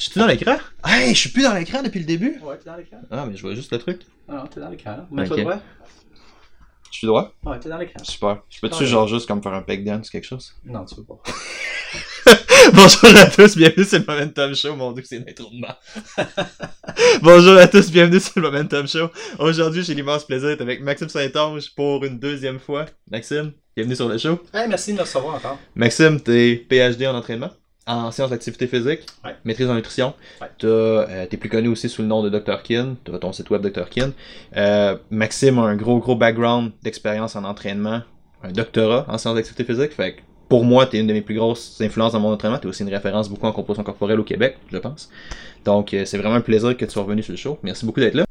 Je suis dans l'écran? Hey, je suis plus dans l'écran depuis le début. Ouais, t'es dans l'écran. Ah, mais je vois juste le truc. Ah non, t'es dans l'écran. Mets-toi droit. Je suis droit? Ouais, t'es dans l'écran. Super. Je peux-tu genre juste comme faire un peg dance quelque chose? Non, tu veux pas. Bonjour à tous, bienvenue sur le Momentum Show. Mon dieu, c'est une intro de. Bonjour à tous, bienvenue sur le Momentum Show. Aujourd'hui, j'ai l'immense plaisir d'être avec Maxime Saint-Onge pour une deuxième fois. Maxime, bienvenue sur le show. Hey, merci de me recevoir encore. Maxime, t'es PhD en entraînement, en sciences d'activité physique, Ouais. maîtrise en nutrition. Ouais. T'as, euh, t'es plus connu aussi sous le nom de Dr. Kin. T'as ton site web Dr. Kin. Euh, Maxime a un gros, gros background d'expérience en entraînement, un doctorat en sciences d'activité physique. Fait que pour moi, t'es une de mes plus grosses influences dans mon entraînement. T'es aussi une référence beaucoup en composition corporelle au Québec, je pense. Donc, euh, c'est vraiment un plaisir que tu sois revenu sur le show. Merci beaucoup d'être là.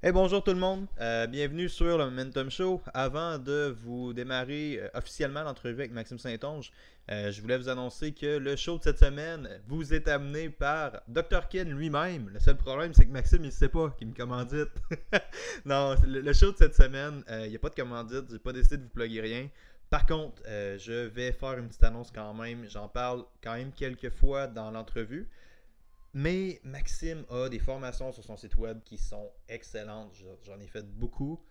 Hey, bonjour tout le monde. Euh, bienvenue sur le Momentum Show. Avant de vous démarrer euh, officiellement l'entrevue avec Maxime Saint-Onge, euh, je voulais vous annoncer que le show de cette semaine vous est amené par Dr. Kin lui-même. Le seul problème, c'est que Maxime, il sait pas qu'il me commandite. non, le, le show de cette semaine, il n'y a pas de commandite. J'ai pas décidé de vous plugger rien. Par contre, je vais faire une petite annonce quand même. J'en parle quand même quelques fois dans l'entrevue. Mais Maxime a des formations sur son site web qui sont excellentes. Je- J'en ai fait beaucoup.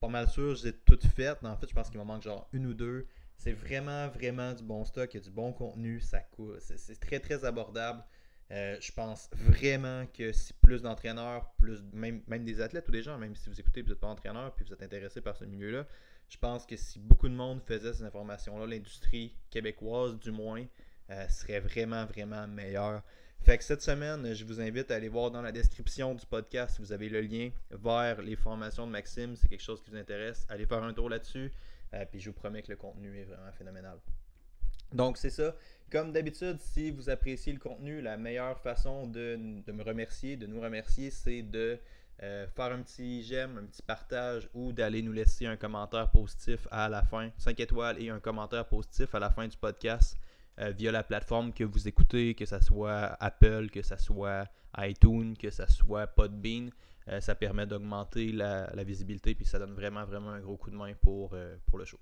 Pas mal sûr, je les ai toutes faites. En fait, je pense qu'il m'en manque genre une ou deux. C'est vraiment, vraiment du bon stock. Il y a du bon contenu. Ça coûte. C'est très, très abordable. Euh, je pense vraiment que si plus d'entraîneurs, plus même, des athlètes ou des gens, même si vous écoutez vous n'êtes pas entraîneur puis vous êtes intéressé par ce milieu-là, je pense que si beaucoup de monde faisait ces informations-là, l'industrie québécoise du moins, euh, serait vraiment, vraiment meilleure. Fait que cette semaine, je vous invite à aller voir dans la description du podcast, vous avez le lien vers les formations de Maxime. C'est quelque chose qui vous intéresse. Allez faire un tour là-dessus. Euh, puis je vous promets que le contenu est vraiment phénoménal. Donc c'est ça. Comme d'habitude, si vous appréciez le contenu, la meilleure façon de, me remercier, de nous remercier, c'est de euh, faire un petit j'aime, un petit partage ou d'aller nous laisser un commentaire positif à la fin. 5 étoiles et un commentaire positif à la fin du podcast euh, via la plateforme que vous écoutez, que ce soit Apple, que ce soit iTunes, que ce soit Podbean. Euh, ça permet d'augmenter la, la visibilité puis ça donne vraiment, vraiment un gros coup de main pour, euh, pour le show.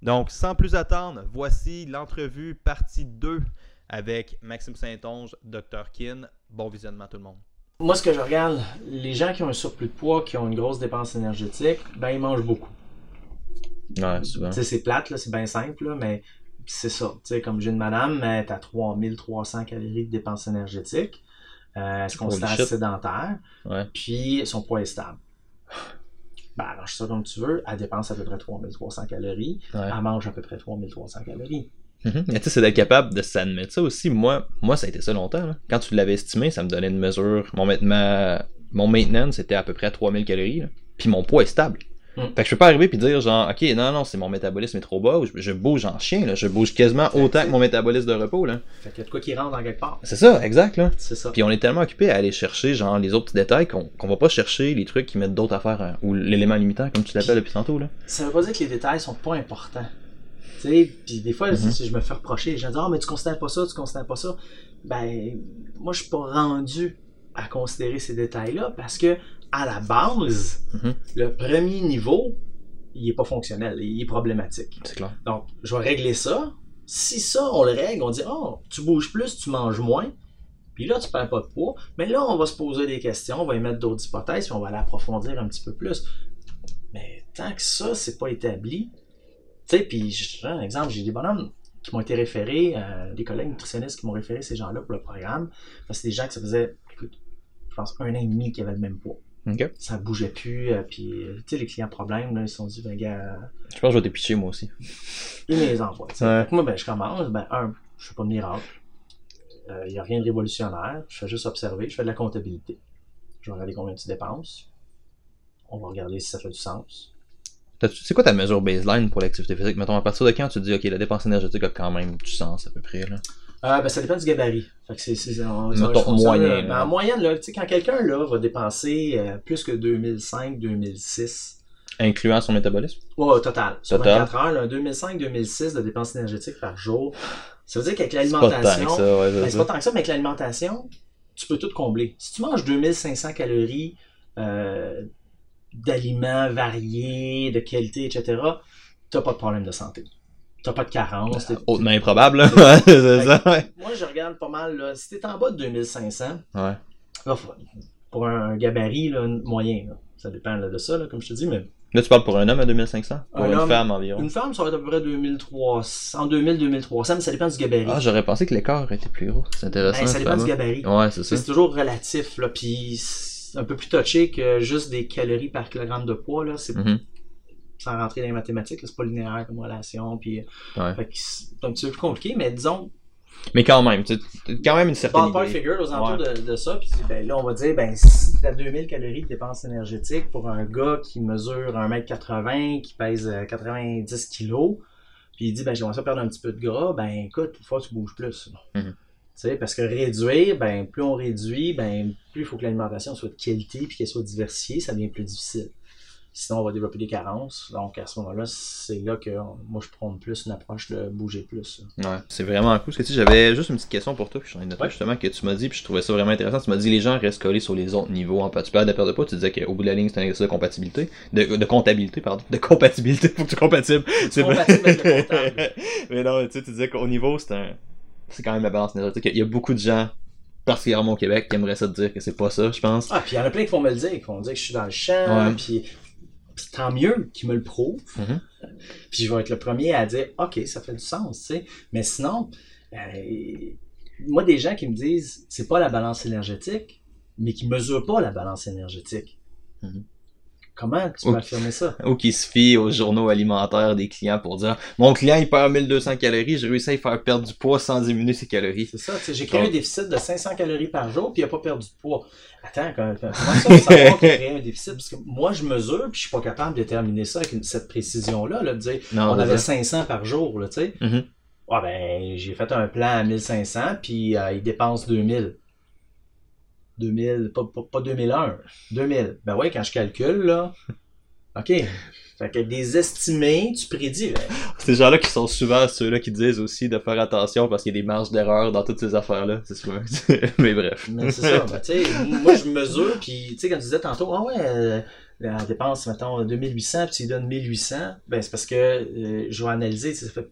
Donc, sans plus attendre, voici l'entrevue partie 2 avec Maxime Saint-Onge, Dr. Kin. Bon visionnement tout le monde. Moi, ce que je regarde, les gens qui ont un surplus de poids, qui ont une grosse dépense énergétique, ben ils mangent beaucoup. Ouais, souvent. Tu sais, c'est plate, là, c'est bien simple, là, mais c'est ça. Tu sais, comme j'ai une madame, elle est à 3300 calories de dépense énergétique. Euh, elle se considère sédentaire? Ouais. Puis son poids est stable. Ben, arrange ça comme tu veux. Elle dépense à peu près 3300 calories. Ouais. Elle mange à peu près 3300 calories. Mais tu sais, c'est d'être capable de s'admettre ça aussi. Moi, moi, ça a été ça longtemps. là. Quand tu l'avais estimé, ça me donnait une mesure. Mon, ma- mon maintenance, c'était à peu près 3000 calories. là. Puis mon poids est stable. Mm. Fait que je peux pas arriver puis dire genre, ok, non, non, c'est mon métabolisme est trop bas. ou Je, je bouge en chien, là. Je bouge quasiment autant que mon métabolisme de repos, là. Fait qu'il y a de quoi qui rentre dans quelque part. C'est ça, exact, là. C'est ça. Puis on est tellement occupé à aller chercher genre les autres petits détails qu'on qu'on va pas chercher les trucs qui mettent d'autres affaires hein, ou l'élément limitant comme tu l'appelles depuis tantôt là. Ça veut pas dire que les détails sont pas importants. Tu sais, puis des fois, Mhm. si je me fais reprocher, les gens disent Ah, mais tu considères pas ça, tu considères pas ça. Ben, moi, je suis pas rendu à considérer ces détails-là parce que, à la base, Mhm. le premier niveau, il est pas fonctionnel, il est problématique. C'est clair. Donc, je vais régler ça. Si ça, on le règle, on dit Oh, tu bouges plus, tu manges moins. Puis là, tu perds pas de poids. Mais là, on va se poser des questions, on va émettre d'autres hypothèses, puis on va aller approfondir un petit peu plus. Mais tant que ça, c'est pas établi, tu sais, puis je un exemple, j'ai des bonhommes qui m'ont été référés, euh, des collègues nutritionnistes qui m'ont référé ces gens-là pour le programme. Parce que c'est des gens que ça faisait, écoute, je pense, un an et demi qui avaient le même poids. Ok. Ça bougeait plus, euh, puis, euh, tu sais, les clients problèmes, là, ils se sont dit, ben, gars, Je pense que je vais te pitcher moi aussi. ils me les envoient. Ouais. Moi, ben, je commence, ben, un, je fais pas de miracle. Il n'y a rien de révolutionnaire. Je fais juste observer, je fais de la comptabilité. Je vais regarder combien tu dépenses. On va regarder si ça fait du sens. C'est quoi ta mesure baseline pour l'activité physique? Mettons, à partir de quand tu te dis, ok, la dépense énergétique a quand même du sens à peu près, là? Euh, ben, ça dépend du gabarit. Fait que c'est, c'est, on- Mettons moyen, euh, ben, en moyenne, là, quand quelqu'un là, va dépenser euh, plus que 2005, 2006, Incluant son métabolisme? Au total. Sur Total. 24 heures, là, 2005-2006 de dépenses énergétiques par jour. Ça veut dire qu'avec C'est pas tant que l'alimentation, ça, ouais, Ben, c'est ça. pas tant que ça, mais avec l'alimentation, tu peux tout combler. Si tu manges 2500 calories euh, d'aliments variés, de qualité, etc., t'as pas de problème de santé. T'as pas de carence. t'es- Hautement improbable, là. Ouais, c'est ça, ouais. Moi, je regarde pas mal, là, si t'es en bas de 2500, Ouais. là, faut- pour un gabarit là, moyen, là, ça dépend de ça, là, comme je te dis, mais Là, tu parles pour un homme à 2500? Pour Un une homme- femme environ? une femme, ça va être à peu près 2300, en 2000-2300, mais ça dépend du gabarit. Ah, j'aurais pensé que l'écart était plus gros. C'est intéressant. Ben, ça dépend du gabarit. Ouais, c'est ça. C'est toujours relatif, là, puis un peu plus touché que juste des calories par kilogramme de poids, là, c'est Mhm. Sans rentrer dans les mathématiques, c'est pas linéaire comme relation, puis Ouais. que c'est un petit peu plus compliqué, mais disons, Mais quand même, tu quand même une certaine idée. figure aux alentours de, de ça, puis ben, là, on va dire, ben, si t'as 2000 calories de dépenses énergétiques pour un gars qui mesure 1m80, qui pèse euh, 90 kg, puis il dit, ben, j'aimerais ça perdre un petit peu de gras, ben, écoute, faut que tu bouges plus. Tu sais, parce que réduire, ben, plus on réduit, ben, plus il faut que l'alimentation soit de qualité puis qu'elle soit diversifiée, ça devient plus difficile. Sinon, on va développer des carences. Donc, à ce moment-là, c'est là que moi, je prends plus une approche de bouger plus. Ouais, c'est vraiment cool. Parce que tu sais, j'avais juste une petite question pour toi, puis j'en ai noté Ouais. justement que tu m'as dit, puis je trouvais ça vraiment intéressant. Tu m'as dit les gens restent collés sur les autres niveaux. En fait, tu parles de perte de poids, tu disais qu'au bout de la ligne, c'est un exercice de compatibilité. De, de comptabilité, pardon. De compatibilité, faut que tu sois compatible. C'est compatible avec le comptable. Mais non, tu sais, tu disais qu'au niveau, c'est un. C'est quand même la balance énergétique. Il y a beaucoup de gens, particulièrement au Québec, qui aimeraient ça te dire que c'est pas ça, je pense. Ah, puis il y en a plein qui vont me le dire, qui vont me dire que je suis dans le champ, puis, puis tant mieux qu'ils me le prouvent. Mhm. Puis je vais être le premier à dire, OK, ça fait du sens, tu sais. Mais sinon, euh, moi, des gens qui me disent, c'est pas la balance énergétique, mais qui mesurent pas la balance énergétique. Mhm. Comment tu peux affirmer ça? Ou qui se fient aux journaux alimentaires des clients pour dire Mon client il perd 1200 calories, j'ai réussi à lui faire perdre du poids sans diminuer ses calories. C'est ça, j'ai créé un déficit de 500 calories par jour, puis il a pas perdu de poids. Attends, comment, comment ça, savoir qu'il un déficit? Parce que moi, je mesure, puis je suis pas capable de déterminer ça avec une- cette précision-là, là, de dire, Non, on avait ça. 500 par jour, tu sais. Mhm. Ah ben, j'ai fait un plan à 1500, puis euh, il dépense 2000. 2000, pas, pas, pas 2001, 2000. Ben ouais, quand je calcule, là, OK. Fait que des estimés, tu prédis. ben, Ces gens-là qui sont souvent ceux-là qui disent aussi de faire attention parce qu'il y a des marges d'erreur dans toutes ces affaires-là. C'est souvent. Mais bref. Mais c'est ça, ben, tu sais, moi je mesure, puis tu sais, quand tu disais tantôt, ah ouais, euh, la dépense, mettons, 2800, puis tu lui donnes 1800, ben c'est parce que euh, je vais analyser, ça fait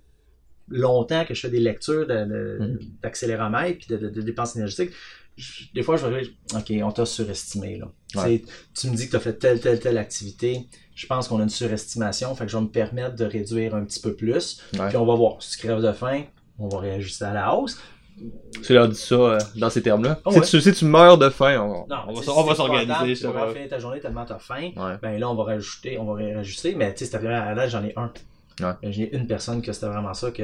longtemps que je fais des lectures de- de- d'accéléromètre, puis de dépenses énergétiques. Je- des fois, je vais dire, OK, on t'a surestimé, là. Ouais. Tu me dis que tu as fait telle, telle, telle activité. Je pense qu'on a une surestimation, fait que je vais me permettre de réduire un petit peu plus. Ouais. Puis on va voir. Si tu crèves de faim, on va réajuster à la hausse. Tu leur dis ça euh, dans ces termes-là? Ah si, ouais. tu, si tu meurs de faim, on, Non, on va, si s'organiser. je Tu vas sais avoir pas. fini ta journée tellement t'as faim. Ben là, on va rajouter, on va réajuster. Mais tu sais, c'est à la j'en ai un. Ouais. J'ai une personne que c'était vraiment ça que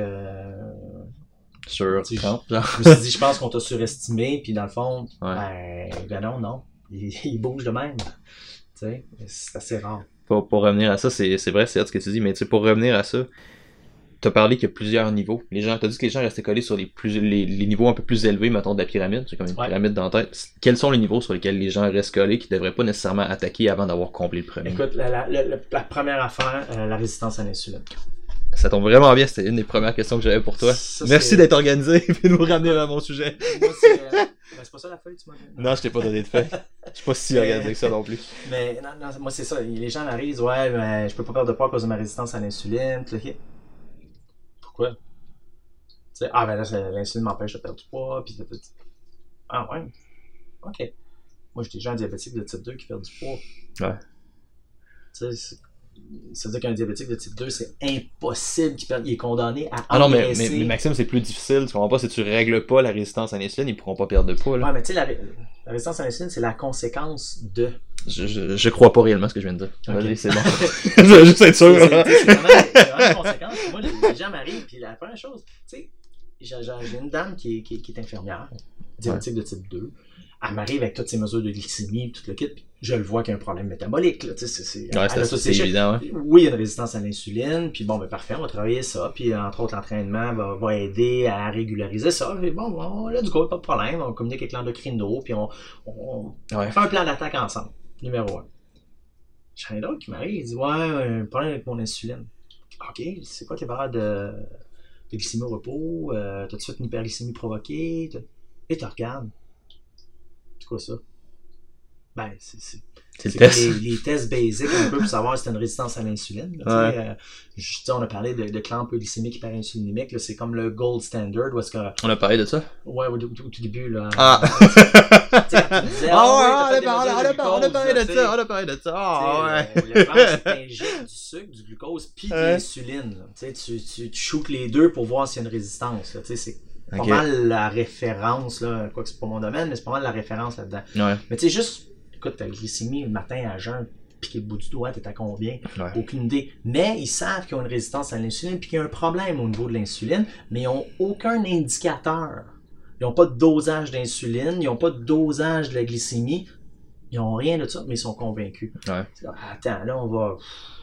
Sur Tu sais, 30, genre. je me suis dit, je pense qu'on t'a surestimé, puis dans le fond, Ouais. ben, ben non, non. Il, il bouge de même. Tu sais, c'est assez rare. pour, pour revenir à ça, c'est vrai, c'est ce que tu dis, mais tu sais, pour revenir à ça, t'as parlé qu'il y a plusieurs niveaux. Les gens, t'as dit que les gens restaient collés sur les, plus, les, les niveaux un peu plus élevés, mettons, de la pyramide. C'est comme une Ouais. pyramide dans la tête. Quels sont les niveaux sur lesquels les gens restent collés qui devraient pas nécessairement attaquer avant d'avoir comblé le premier? Écoute, la, la, la- la première affaire, euh, la résistance à l'insuline. Ça tombe vraiment bien, c'était une des premières questions que j'avais pour toi. Ça, Merci d'être organisé et de nous ramener à mon sujet. Moi, c'est euh, ben, c'est pas ça la feuille tu m'as? Non, je t'ai pas donné de fait. Je suis pas si Mais- organisé que ça non plus. Mais non, non, moi c'est ça. Les gens disent Ouais, ben, je peux pas perdre de poids à cause de ma résistance à l'insuline. Pourquoi? Tu sais, ah ben là, l'insuline m'empêche de perdre du poids. Puis- ah ouais. Ok. Moi j'ai des gens diabétiques de type 2 qui perdent du poids. Ouais. Tu sais, c'est- ça veut dire qu'un diabétique de type 2, c'est impossible qu'il perde. Il est condamné à Ah non, mais, mais, mais Maxime, c'est plus difficile. Tu comprends pas, si tu règles pas la résistance à l'insuline, ils pourront pas perdre de poids. Là. Ouais, mais tu sais, la, la résistance à l'insuline, c'est la conséquence de. Je, je, je crois pas réellement ce que je viens de dire. Vas-y, c'est bon. je veux juste être sûr. C'est- vraiment, une conséquence. Moi, les, gens m'arrivent, puis la première chose, tu sais, j'ai une dame qui est, qui est- qui est infirmière, diabétique de type 2. Elle m'arrive avec toutes ces mesures de glycémie, tout le kit, puis je le vois qu'il y a un problème métabolique. Là, c'est- Ouais, évident. Ouais. Oui, il y a une résistance à l'insuline, puis bon, ben parfait, on va travailler ça, puis entre autres, l'entraînement va, va aider à régulariser ça. Puis bon, bon, là, du coup, pas de problème, on communique avec l'endocrino, puis on, on, Ouais. on fait un plan d'attaque ensemble, numéro un. J'en ai d'autres qui m'arrivent, ils disent Ouais, un problème avec mon insuline. Ok, c'est quoi tes valeurs de, de glycémie au repos? Euh, T'as-tu fait une hyperglycémie provoquée? Et tu regardes. C'est quoi ça? Ben, c'est c'est- le test. les, les tests basiques un peu pour savoir si t'as une résistance à l'insuline. tu Ouais. euh, je- tu sais, on a parlé de, de clamp glycémique hyperinsulinimique. là, C'est comme le gold standard. Où est-ce que, On a parlé de ça? ouais, au, au- au tout début, là. Ah! Tu tu Ah ouais, on a parlé, mesures on a de parlé, on a glucose, parlé là, de tu sais. ça, on a parlé de ça. Ah Tu ouais. euh, Le plan, c'est du sucre, du glucose, puis de l'insuline. Tu, tu, tu, tu shoots les deux pour voir s'il y a une résistance. Tu C'est pas mal la référence, là. quoi que c'est pas mon domaine, mais c'est pas mal la référence là-dedans. Ouais. Mais tu sais, juste, écoute, ta glycémie le matin à jeun, piqué le bout du doigt, t'es à combien? Ouais. Aucune idée. Mais ils savent qu'ils ont une résistance à l'insuline puis qu'il y a un problème au niveau de l'insuline, mais ils n'ont aucun indicateur. Ils n'ont pas de dosage d'insuline, ils n'ont pas de dosage de la glycémie. Ils n'ont rien de ça, mais ils sont convaincus. Ouais. Attends, là, on va,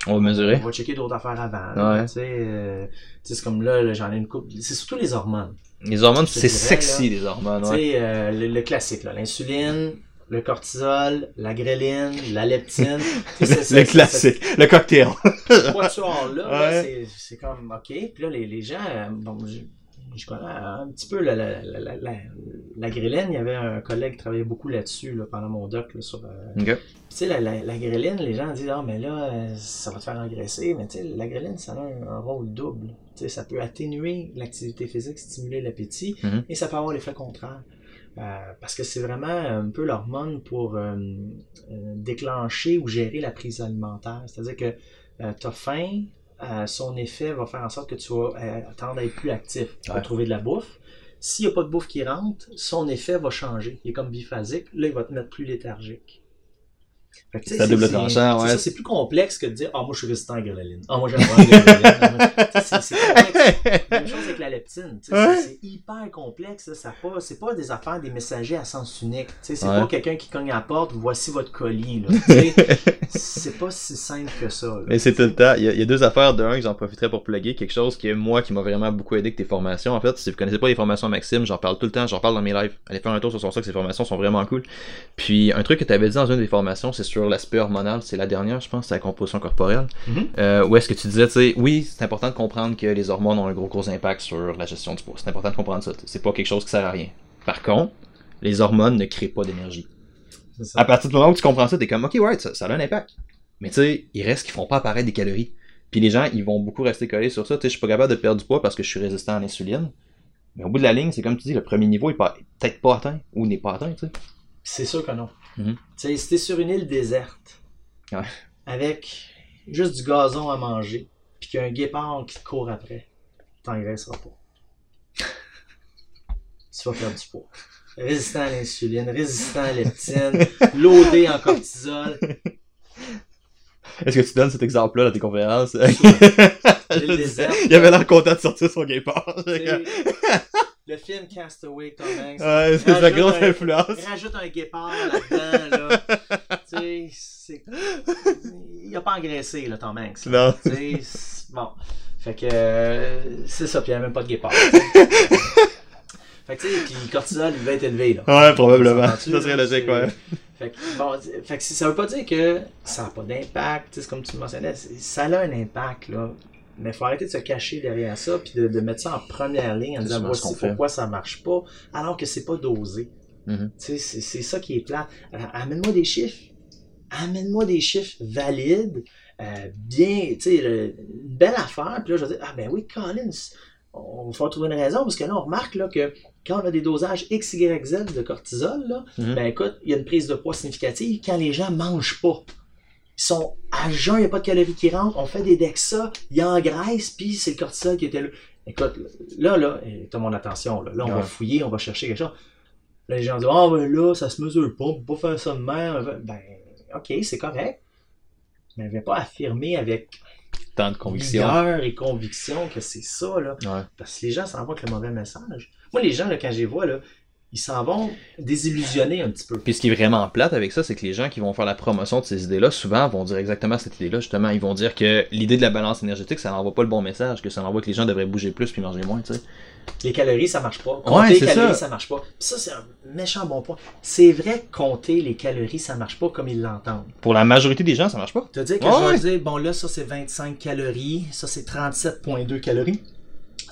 On va mesurer. on va checker d'autres affaires avant. là. Ouais. Tu sais, euh, tu sais, c'est comme là, là, j'en ai une coupe. C'est surtout les hormones. Les hormones, c'est sexy, les hormones, Tu sais, euh, le, le classique, l'insuline, le cortisol, la gréline, la leptine. Le classique, le cocktail. quatuor-là, là, Ouais. c'est- c'est comme OK. Puis là, les, les gens, euh, bon, je, je connais un petit peu la, la, la, la, la, la gréline. Il y avait un collègue qui travaillait beaucoup là-dessus là, pendant mon doc. Là, sur, euh, tu sais, la, la, gréline, les gens disent Ah, mais là, euh, ça va te faire engraisser. Mais tu sais, la gréline, ça a un, un rôle double. Tu sais, ça peut atténuer l'activité physique, stimuler l'appétit, Mhm. et ça peut avoir l'effet contraire. Euh, parce que c'est vraiment un peu l'hormone pour euh, euh, déclencher ou gérer la prise alimentaire. C'est-à-dire que tu as faim, euh, son effet va faire en sorte que tu vas euh, tendre à être plus actif pour Ouais. trouver de la bouffe. S'il n'y a pas de bouffe qui rentre, son effet va changer. Il est comme biphasique. Là, il va te mettre plus léthargique. Fait que, tu sais, C'est double tranchant, ouais. C'est plus complexe que de dire Ah, moi, je suis résistant à la gréline. Ah, moi, j'aime pas la gréline. C'est- complexe. Même chose avec la leptine. Ouais. C'est hyper complexe. là, Ça pas, c'est pas des affaires des messagers à sens unique. C'est Ouais. pas quelqu'un qui cogne à la porte, voici votre colis. c'est pas si simple que ça. là. Mais c'est tout le temps. Il y, a, il y a deux affaires. De un, que j'en profiterais pour plugger. Quelque chose que moi, qui m'a vraiment beaucoup aidé avec tes formations. En fait, si vous connaissez pas les formations Maxime, j'en parle tout le temps. J'en parle dans mes lives. Allez faire un tour sur son site. Ces formations sont vraiment cool. Puis, un truc que tu avais dit dans une des formations, c'est sur l'aspect hormonal. C'est la dernière, je pense. C'est la composition corporelle. Euh, où est-ce que tu disais, tu sais, oui, c'est important de comprendre que les hormones ont un gros, gros impact sur la gestion du poids. C'est important de comprendre ça. C'est pas quelque chose qui sert à rien. Par contre, les hormones ne créent pas d'énergie. À partir du moment où tu comprends ça, t'es comme, ok, ouais, ça, ça a un impact. Mais tu sais, il reste qu'ils font pas apparaître des calories. Puis les gens, ils vont beaucoup rester collés sur ça. Tu sais, je suis pas capable de perdre du poids parce que je suis résistant à l'insuline. Mais au bout de la ligne, c'est comme tu dis, le premier niveau est pas- peut-être pas atteint ou n'est pas atteint, tu sais. C'est sûr que non. Tu sais, si t'es sur une île déserte, Ouais. avec juste du gazon à manger, puis qu'il y a un guépard qui te court après, t'engraisseras pas. tu vas perdre du poids. Résistant à l'insuline, résistant à leptine, loadé en cortisol. Est-ce que tu donnes cet exemple-là dans tes conférences? Il avait l'air content de sortir son guépard. Le film Castaway, Tom Hanks. Ouais, c'est sa Rajoute grosse un- influence. Rajoute un guépard là-dedans, là. tu sais, c'est. Il a pas engraissé, là, Tom Hanks. là. Non. Tu sais, c'est- bon. Fait que. euh, c'est ça, puis il n'y a même pas de guépard. fait que, tu sais, puis le cortisol, il va être élevé, là. Ouais, probablement. Ça serait logique, ouais. Fait que, bon, fait que ça veut pas dire que ça n'a pas d'impact, tu sais, c'est comme tu le mentionnais, ça a un impact, là. Mais il faut arrêter de se cacher derrière ça, puis de, de mettre ça en première ligne en disant voici pourquoi ça marche pas, alors que c'est pas dosé. Mhm. Sais, c'est ça qui est plat. Alors, Amène-moi des chiffres. Amène-moi des chiffres valides, euh, bien, tu sais, une belle affaire. Puis là, je vais dire, ah ben oui, Collins, on va trouver une raison, parce que là, on remarque là, que quand on a des dosages X, Y, Z de cortisol, là, Mhm. ben écoute, il y a une prise de poids significative quand les gens mangent pas. Ils sont à jeun, il n'y a pas de calories qui rentrent, on fait des DEXA, il engraisse, puis c'est le cortisol qui était là. Écoute, là, là, t'as mon attention, là, Là, on va fouiller, on va chercher quelque chose. Là, les gens disent, ah, ben là, ça se mesure pas, on peut pas faire ça de même. Ben, ok, c'est correct. Mais je vais pas affirmer avec Tant de conviction. et conviction que c'est ça, là. Ouais. Parce que les gens s'en vont avec le mauvais message. Moi, les gens, là, quand je les vois, là, ils s'en vont désillusionnés un petit peu. Puis ce qui est vraiment plate avec ça, c'est que les gens qui vont faire la promotion de ces idées-là, souvent vont dire exactement cette idée-là, justement. Ils vont dire que l'idée de la balance énergétique, ça n'envoie pas le bon message, que ça envoie que les gens devraient bouger plus puis manger moins, tu sais. Les calories, ça marche pas. Ouais, Compter les calories, ça. ça. marche pas. Puis ça, c'est un méchant bon point. C'est vrai que compter les calories, ça marche pas comme ils l'entendent. Pour la majorité des gens, ça marche pas. Te dire que Ouais, je vais ouais. dire, bon là, ça c'est 25 calories, ça c'est 37,2 calories.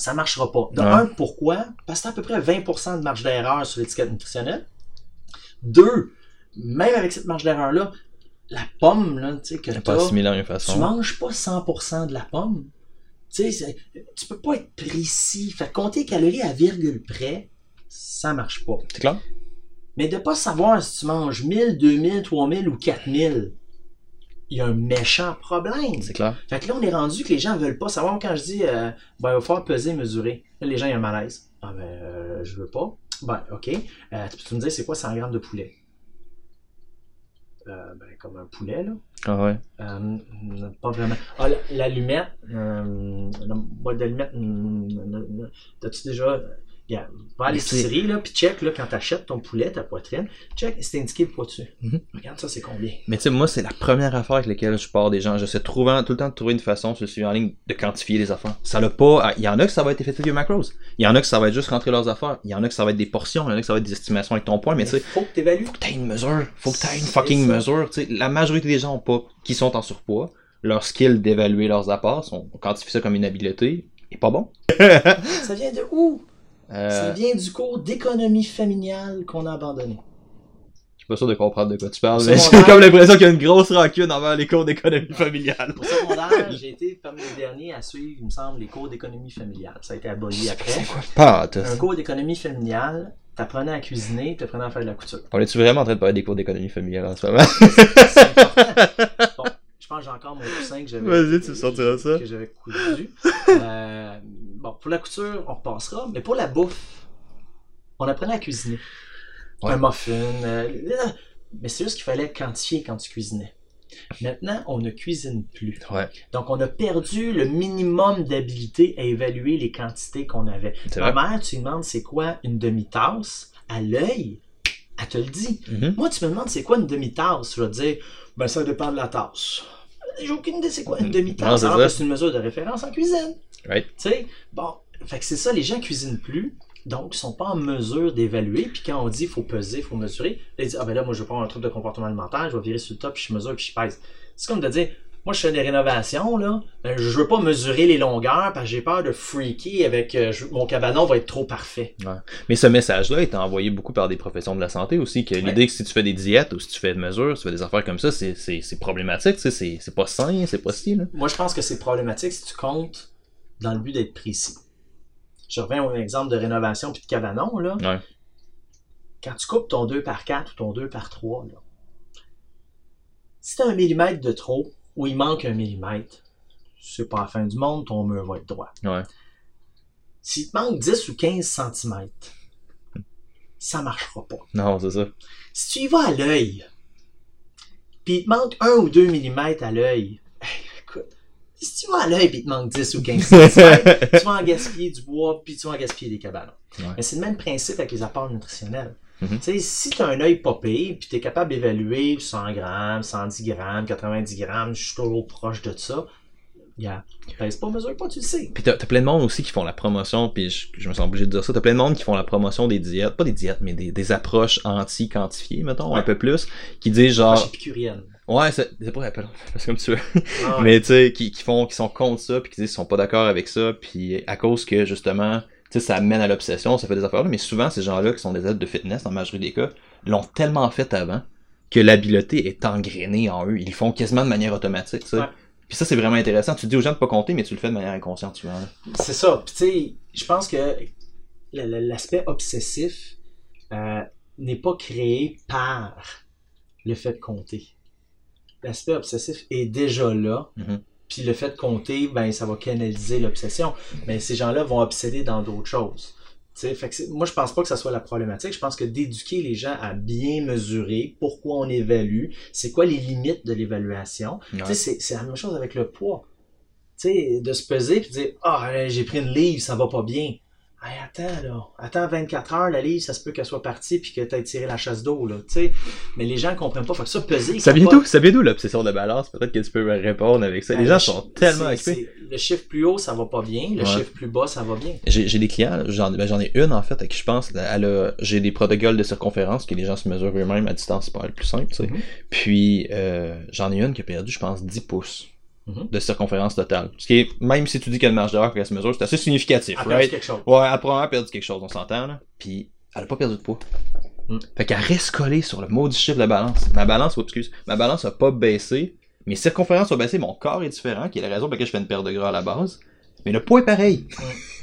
Ça marchera pas. De un, pourquoi? Parce que t'as à peu près 20% de marge d'erreur sur l'étiquette nutritionnelle. Deux, même avec cette marge d'erreur-là, la pomme, là, tu sais, que C'est pas de tu manges pas 100% de la pomme. Tu sais, tu peux pas être précis. Fait compter les calories à virgule près, ça marche pas. C'est clair? Mais de pas savoir si tu manges 1000, 2000, 3000 ou 4000, il y a un méchant problème. C'est clair. Fait que là, on est rendu que les gens veulent pas savoir. Quand je dis, euh, ben, il va falloir peser, mesurer. Là, les gens, il y a un malaise. Ah, ben, euh, je veux pas. Ben, ok. Euh, tu peux me dire, c'est quoi 100 grammes de poulet? Euh, ben, comme un poulet, là. Ah ouais. Euh, pas vraiment. Ah, la- l'allumette, la boîte d'allumettes, hum, t'as-tu déjà. Yeah. Va à l'épicerie, là, puis check, là, quand t'achètes ton poulet, ta poitrine, check, c'est indiqué le poids dessus. Mhm. Regarde ça, c'est combien? Mais tu sais, moi, c'est la première affaire avec laquelle je pars des gens. J'essaie trouvant, tout le temps de trouver une façon, je suis en ligne, de quantifier les affaires. Ça l'a pas. Il y en a que ça va être effectif macros. Il y en a que ça va être juste rentrer leurs affaires. Il y en a que ça va être des portions. Il y en a que ça va être des estimations avec ton poids. Mais tu sais, faut que t'évalues. faut que t'aies une mesure. Faut que t'aies une fucking mesure. Tu sais, la majorité des gens ont pas, qui sont en surpoids, leur skill d'évaluer leurs apports, on quantifie ça comme une habileté, est pas bon. Ça vient de où? Ça Euh, vient du cours d'économie familiale qu'on a abandonné. je suis pas sûr de comprendre de quoi tu parles, mais j'ai comme l'impression qu'il y a une grosse rancune envers les cours d'économie familiale. Au secondaire, j'ai été parmi les derniers à suivre, il me semble, les cours d'économie familiale. Ça a été aboli après. Pas, Un cours d'économie familiale, t'apprenais à cuisiner, t'apprenais à faire de la couture. On est-tu vraiment en train de parler des cours d'économie familiale en ce moment? C'est important. Je pense que j'ai encore mon coussin que j'avais. Vas-y, tu sortiras ça. Que j'avais cousu. Euh, bon, pour la couture, on repassera. Mais pour la bouffe, on apprenait à cuisiner. Ouais. Un muffin. euh, mais c'est juste qu'il fallait quantifier quand tu cuisinais. Maintenant, on ne cuisine plus. Ouais, Donc, on a perdu le minimum d'habilité à évaluer les quantités qu'on avait. Ma mère, tu lui demandes c'est quoi une demi-tasse, à l'œil, elle te le dit. Mhm. Moi, tu me demandes c'est quoi une demi-tasse, je vais te dire, ben ça dépend de la tasse. J'ai aucune idée c'est quoi une Non, demi-tasse, c'est alors que c'est une mesure de référence en cuisine. Right. Tu sais, bon, fait que c'est ça, les gens cuisinent plus, donc ils sont pas en mesure d'évaluer, puis quand on dit faut peser, faut mesurer, ils disent, ah ben là, moi je vais prendre un truc de comportement alimentaire, je vais virer sur le top, puis je mesure, puis je pèse. C'est comme de dire, moi je fais des rénovations, là, ben, je veux pas mesurer les longueurs, parce que j'ai peur de freaker avec, euh, je- mon cabanon va être trop parfait. Mais ce message-là est envoyé beaucoup par des professions de la santé aussi, que l'idée que si tu fais des diètes ou si tu fais des mesures, si tu fais des affaires comme ça, c'est, c'est, c'est problématique, tu sais, c'est, c'est pas sain, c'est pas si, là. Moi, je pense que c'est problématique si tu comptes dans le but d'être précis. Je reviens au exemple de rénovation puis de cabanon, là. Ouais. Quand tu coupes ton 2 par 4 ou ton 2 par 3, là, si t'as un millimètre de trop ou il manque un millimètre, c'est pas la fin du monde, ton mur va être droit. Ouais. S'il te manque 10 ou 15 cm, ça marchera pas. Non, c'est ça. Si tu y vas à l'œil, puis il te manque 1 ou 2 mm à l'œil, écoute, si tu vas à l'œil puis il te manque 10 ou 15 cm, tu vas en gaspiller du bois puis tu vas en gaspiller des cabanons. Ouais. Mais c'est le même principe avec les apports nutritionnels. Tu sais, si tu as un œil pas pire, puis tu es capable d'évaluer 100 grammes, 110 grammes, 90 grammes, je suis toujours proche de ça, yeah. pèse pas, mesure pas, tu le sais. Puis t'as, t'as plein de monde aussi qui font la promotion, puis je, je me sens obligé de dire ça, t'as plein de monde qui font la promotion des diètes, pas des diètes, mais des, des approches anti-quantifiées, mettons, un peu plus, qui disent genre, épicurienne. ouais, c'est, pas rappel, c'est comme tu veux. Ah, mais tu sais, qui, qui font, qui sont contre ça, puis qui disent qu'ils sont pas d'accord avec ça, puis à cause que justement, sais, ça mène à l'obsession, ça fait des affaires là, mais souvent ces gens-là qui sont des aides de fitness, dans la majorité des cas, l'ont tellement fait avant que l'habileté est engrainée en eux. Ils le font quasiment de manière automatique. Ouais. Puis ça, c'est vraiment intéressant. Tu dis aux gens de pas compter, mais tu le fais de manière inconsciente souvent. là. C'est ça. Puis tu sais, je pense que l'aspect obsessif euh, n'est pas créé par le fait de compter. L'aspect obsessif est déjà là. Mhm. Puis le fait de compter, ben ça va canaliser l'obsession. Mais ces gens-là vont obséder dans d'autres choses. Tu sais, fait que moi, je pense pas que ça soit la problématique. Je pense que d'éduquer les gens à bien mesurer pourquoi on évalue, c'est quoi les limites de l'évaluation, Ouais. tu sais, c'est- la même chose avec le poids. Tu sais, de se peser puis de dire Ah, j'ai pris une livre, ça va pas bien. Hey, attends, là. Attends 24 heures, la livre, ça se peut qu'elle soit partie puis que t'aies tiré la chasse d'eau, là. Tu sais. Mais les gens comprennent pas. Fait que ça, peser. Ça vient d'où? Ça vient d'où l'obsession de balance? Peut-être que tu peux répondre avec ça. Les Ben, gens sont tellement occupés. Le chiffre plus haut, ça va pas bien. Le Ouais. chiffre plus bas, ça va bien. J'ai des clients, j'en ben, j'en ai une en fait, à qui je pense, j'ai des protocoles de circonférence que les gens se mesurent eux-mêmes à distance, c'est pas le plus simple, tu sais. Mhm. Puis euh, j'en ai une qui a perdu, je pense, 10 pouces Mhm. de circonférence totale. Ce qui est, même si tu dis une marge d'erreur qu'elle se mesure, c'est assez significatif, Après, right? quelque chose. Ouais, elle a probablement perdu quelque chose, on s'entend, là. Puis elle a pas perdu de poids. Mm. Fait qu'elle reste collée sur le maudit chiffre de la balance. Ma balance, oh, excuse, ma balance a pas baissé. Mes circonférences ont baissé, mon corps est différent, qui est la raison pour laquelle je fais une perte de gras à la base. Mais le poids est pareil.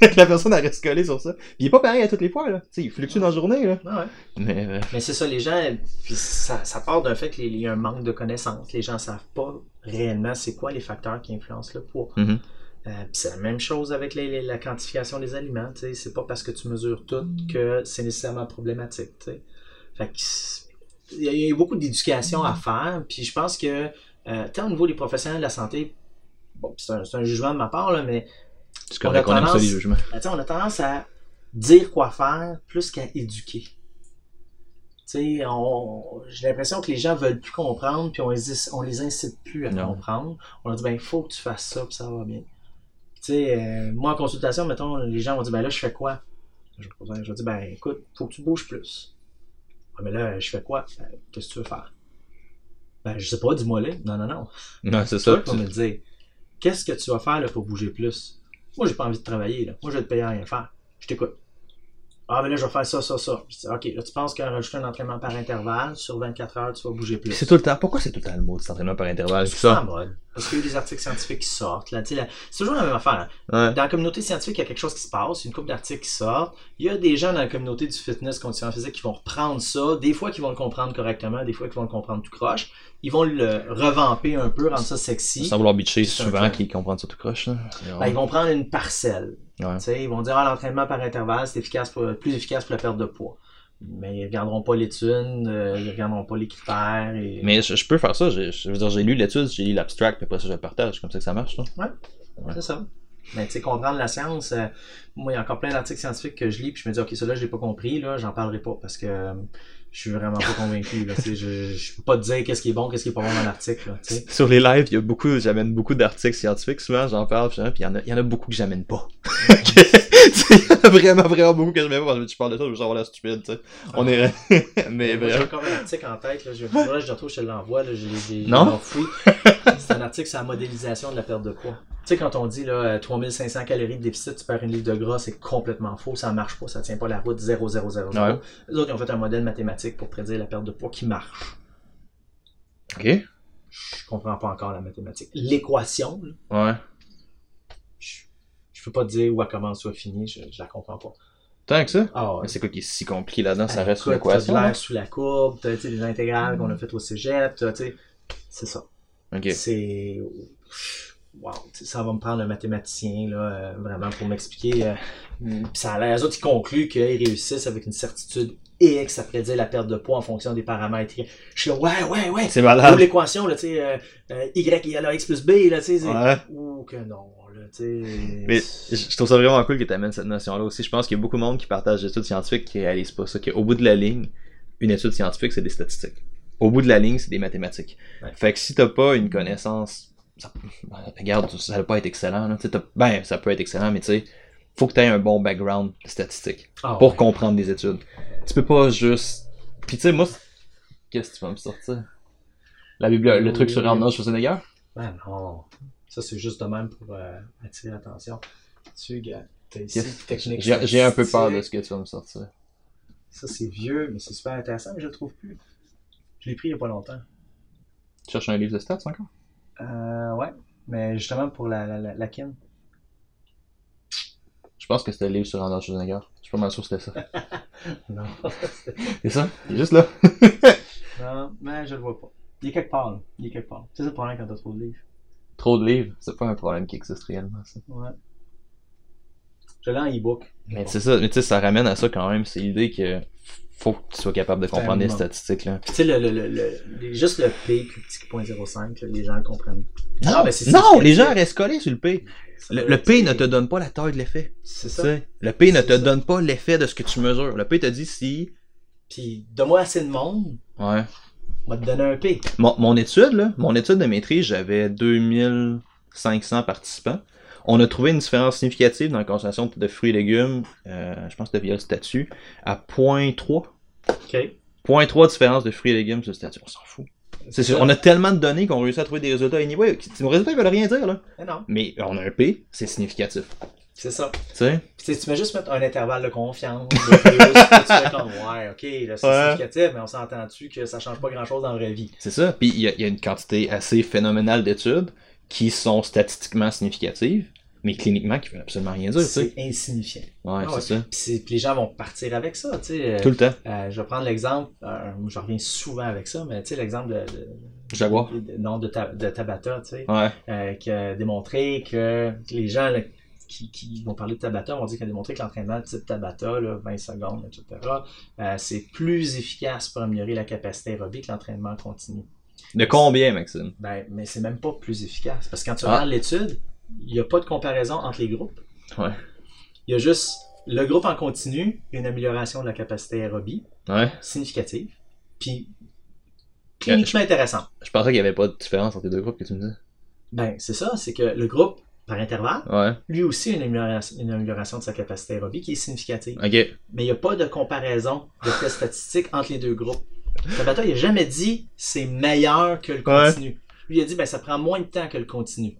la personne elle reste collée sur ça. Puis il est pas pareil à toutes les fois, là. Tu sais, il fluctue dans la journée, là. Ouais. Mais, euh, Mais c'est ça, les gens, puis ça, ça part d'un fait qu'il y a un manque de connaissances. Les gens savent pas réellement c'est quoi les facteurs qui influencent le poids. Mhm. Euh, puis c'est la même chose avec les- les- la quantification des aliments. tu sais. C'est pas parce que tu mesures tout que c'est nécessairement problématique. tu sais. Fait il y, a- y a beaucoup d'éducation à faire. Puis je pense que euh, tant au niveau des professionnels de la santé, bon, c'est un, c'est un jugement de ma part, là, mais c'est correct On a qu'on aime ça, tendance- les jugements. ben, tu on a tendance à dire quoi faire plus qu'à éduquer. Tu j'ai l'impression que les gens veulent plus comprendre, puis on les, on les incite plus à Non. comprendre. On leur dit, ben, il faut que tu fasses ça, puis ça va bien. Tu euh, moi, en consultation, mettons, les gens vont dire, ben là, je fais quoi? Je vais dire, ben, écoute, faut que tu bouges plus. Ah, mais là, je fais quoi? Ben, Qu'est-ce que tu veux faire? Ben, je sais pas, dis-moi là. Non, non, non. Non, c'est ça. vas me dire. Qu'est-ce que tu vas faire là, pour bouger plus? Moi, j'ai pas envie de travailler. Là. Moi, je vais te payer à rien faire. Je t'écoute. Ah, mais là, je vais faire ça, ça, ça. Je dis, OK, là, tu penses qu'en rajouter un entraînement par intervalle, sur 24 heures, tu vas bouger plus. C'est tout le temps. Pourquoi c'est tout le temps le mot de entraînement par intervalle? C'est Ça? mode. Parce qu'il y a eu des articles scientifiques qui sortent. Là, c'est toujours la même affaire. Ouais. Dans la communauté scientifique, il y a quelque chose qui se passe, une couple d'articles qui sortent. Il y a des gens dans la communauté du fitness, conditionnement physique, qui vont reprendre ça. Des fois, qui vont le comprendre correctement, des fois, qui vont le comprendre tout croche. Ils vont le revamper un peu, rendre ça sexy. Sans vouloir bitcher souvent qu'ils comprennent ça tout croche. C'est Ben, ils vont prendre une parcelle. Ouais. Ils vont dire ah, l'entraînement par intervalle, c'est efficace pour, plus efficace pour la perte de poids. Mais ils regarderont pas l'étude, euh, ils regarderont pas les critères. Et... Mais je, je peux faire ça. Je veux dire, j'ai lu l'étude, j'ai lu l'abstract, puis après ça, je le partage. C'est comme ça que ça marche, là. C'est ça. Mais tu sais, comprendre la science, euh, moi, il y a encore plein d'articles scientifiques que je lis, puis je me dis, OK, ça là, je l'ai pas compris, là, j'en parlerai pas parce que euh, je suis vraiment pas convaincu. Là, Tu je, je peux pas te dire qu'est-ce qui est bon, qu'est-ce qui est pas bon dans l'article. là, tu. Sur les lives, il y a beaucoup, j'amène beaucoup d'articles scientifiques, souvent, j'en parle, puis il y, en a- y en a beaucoup que j'amène pas. il y en a vraiment, vraiment beaucoup que j'aime pas, parce que je parle de ça, je veux savoir la stupide, tu sais. On est, mais J'ai encore un article en tête, là, je, que je le retrouve, je te l'envoie, là, j'ai, j'ai, j'ai Non? C'est un article sur la modélisation de la perte de poids. Tu sais, quand on dit là, euh, 3500 calories de déficit, tu perds une livre de gras, c'est complètement faux, ça marche pas, ça tient pas la route 0, 0, 0, 0. Ouais. Les autres, ils ont fait un modèle mathématique pour prédire la perte de poids qui marche. Ok. Je comprends pas encore la mathématique. L'équation, Ouais. je, je peux pas te dire où elle commence ou elle finit, je, je la comprends pas. Tant que ça. Ah ouais. C'est quoi qui est si compliqué là-dedans? Ça reste une équation. l'air sous la courbe, t'as des intégrales qu'on a faites au cégep, t'as, tu sais, c'est ça. Ok. C'est. Wow, ça va me prendre un mathématicien, là, euh, vraiment, pour m'expliquer. euh, puis ça a l'air, eux autres, ils concluent qu'ils réussissent avec une certitude X à prédire la perte de poids en fonction des paramètres. Je suis là, ouais, ouais, ouais. C'est malade. l'équation, là, tu sais, euh, euh, Y égale à X plus B, là, tu sais. Ouais. Ou que non, là, tu sais. Mais je je trouve ça vraiment cool que tu amènes cette notion-là aussi. Je pense qu'il y a beaucoup de monde qui partage des études scientifiques qui réalisent pas ça. Qu'au bout de la ligne, une étude scientifique, c'est des statistiques. Au bout de la ligne, c'est des mathématiques. Ouais. Fait que si t'as pas une connaissance, ça, regarde, ça va pas être excellent. Là. Ben, ça peut être excellent, mais tu sais, faut que tu aies un bon background statistique Ah, pour ouais. comprendre des études. Tu peux pas juste. Puis tu sais, moi, qu'est-ce que tu vas me sortir? La Bible, le truc sur Arnold Schwarzenegger? Ben non. Ça, c'est juste de même pour euh, attirer l'attention. Tu gars, ici, Yes. technique. J'ai un peu peur de ce que tu vas me sortir. Ça, c'est vieux, mais c'est super intéressant, mais je le trouve plus. Je l'ai pris il y a pas longtemps. Tu cherches un livre de stats encore? Euh, ouais. Mais justement pour la, la, la, la kin. Je pense que c'était le livre sur Arnold Schwarzenegger. Je suis pas mal sûr que c'était ça. non. C'est ça? Il est juste là. non, mais je le vois pas. Il est quelque part, là. Il est quelque part. C'est ça le problème quand t'as trop de livres. Trop de livres, c'est pas un problème qui existe réellement, ça. Ouais. Je l'ai en e-book. Mais c'est ça, mais tu sais, ça ramène à ça quand même, c'est l'idée que faut que tu sois capable de comprendre les statistiques, là. Tu sais, le, le, le, juste le P plus petit que 0.05, là, les gens le comprennent. Non, Ah, ben, non significatif. les gens restent collés sur le P. Le, P ne te donne pas la taille de l'effet. C'est ça. Le P ne te ça. donne pas l'effet de ce que tu mesures. Le P te dit si... Puis, donne-moi assez de monde, Ouais. on va te donner un P. Mon, mon étude, là, mon étude de maîtrise, j'avais 2500 participants. On a trouvé une différence significative dans la consommation de fruits et légumes, euh, je pense que via le statut, à 0.3. OK. 0.3 différence de fruits et légumes sur le statut. On s'en fout. C'est sûr, on a tellement de données qu'on réussit à trouver des résultats anyway. Nos résultats, ils veulent rien dire, là. Mais non. Mais on a un P, c'est significatif. C'est ça. Tu sais? Puis, tu mets juste mettre un intervalle de confiance. De plus, tu fais comme, ouais, ok, là, c'est Ouais. significatif, mais on s'entend-tu que ça change pas grand chose dans la vraie vie? C'est ça. Puis il y, a- il y a une quantité assez phénoménale d'études qui sont statistiquement significatives, mais cliniquement qui veulent absolument rien dire. C'est insignifiant. Ouais, Ah c'est ouais. ça. Puis, les gens vont partir avec ça, tu sais. euh, Tout le temps. euh, je vais prendre l'exemple, euh, je reviens souvent avec ça, mais tu sais, l'exemple de, de, Jaguar. de- non, de, Ta- de Tabata, tu sais. Ouais. euh, qui a démontré que les gens là, qui, qui vont parler de Tabata vont dire qu'il a démontré que l'entraînement de type Tabata, là, 20 secondes, etc., euh, c'est plus efficace pour améliorer la capacité aérobique que l'entraînement continu. De combien, Maxime? Ben, mais c'est même pas plus efficace. Parce que quand tu Ah. regardes l'étude, il n'y a pas de comparaison entre les groupes. Ouais. Il y a juste le groupe en continu, une amélioration de la capacité aérobie Ouais. significative, puis cliniquement intéressant. Je pensais qu'il n'y avait pas de différence entre les deux groupes que tu me dis. Ben, c'est ça, c'est que le groupe, par intervalle, Ouais. lui aussi a une amélioration, une amélioration de sa capacité aérobie qui est significative. Mais il n'y a pas de comparaison de tests statistiques entre les deux groupes. Tabata, il n'a jamais dit c'est meilleur que le Ouais. continu. Lui, il a dit ben, ça prend moins de temps que le continu.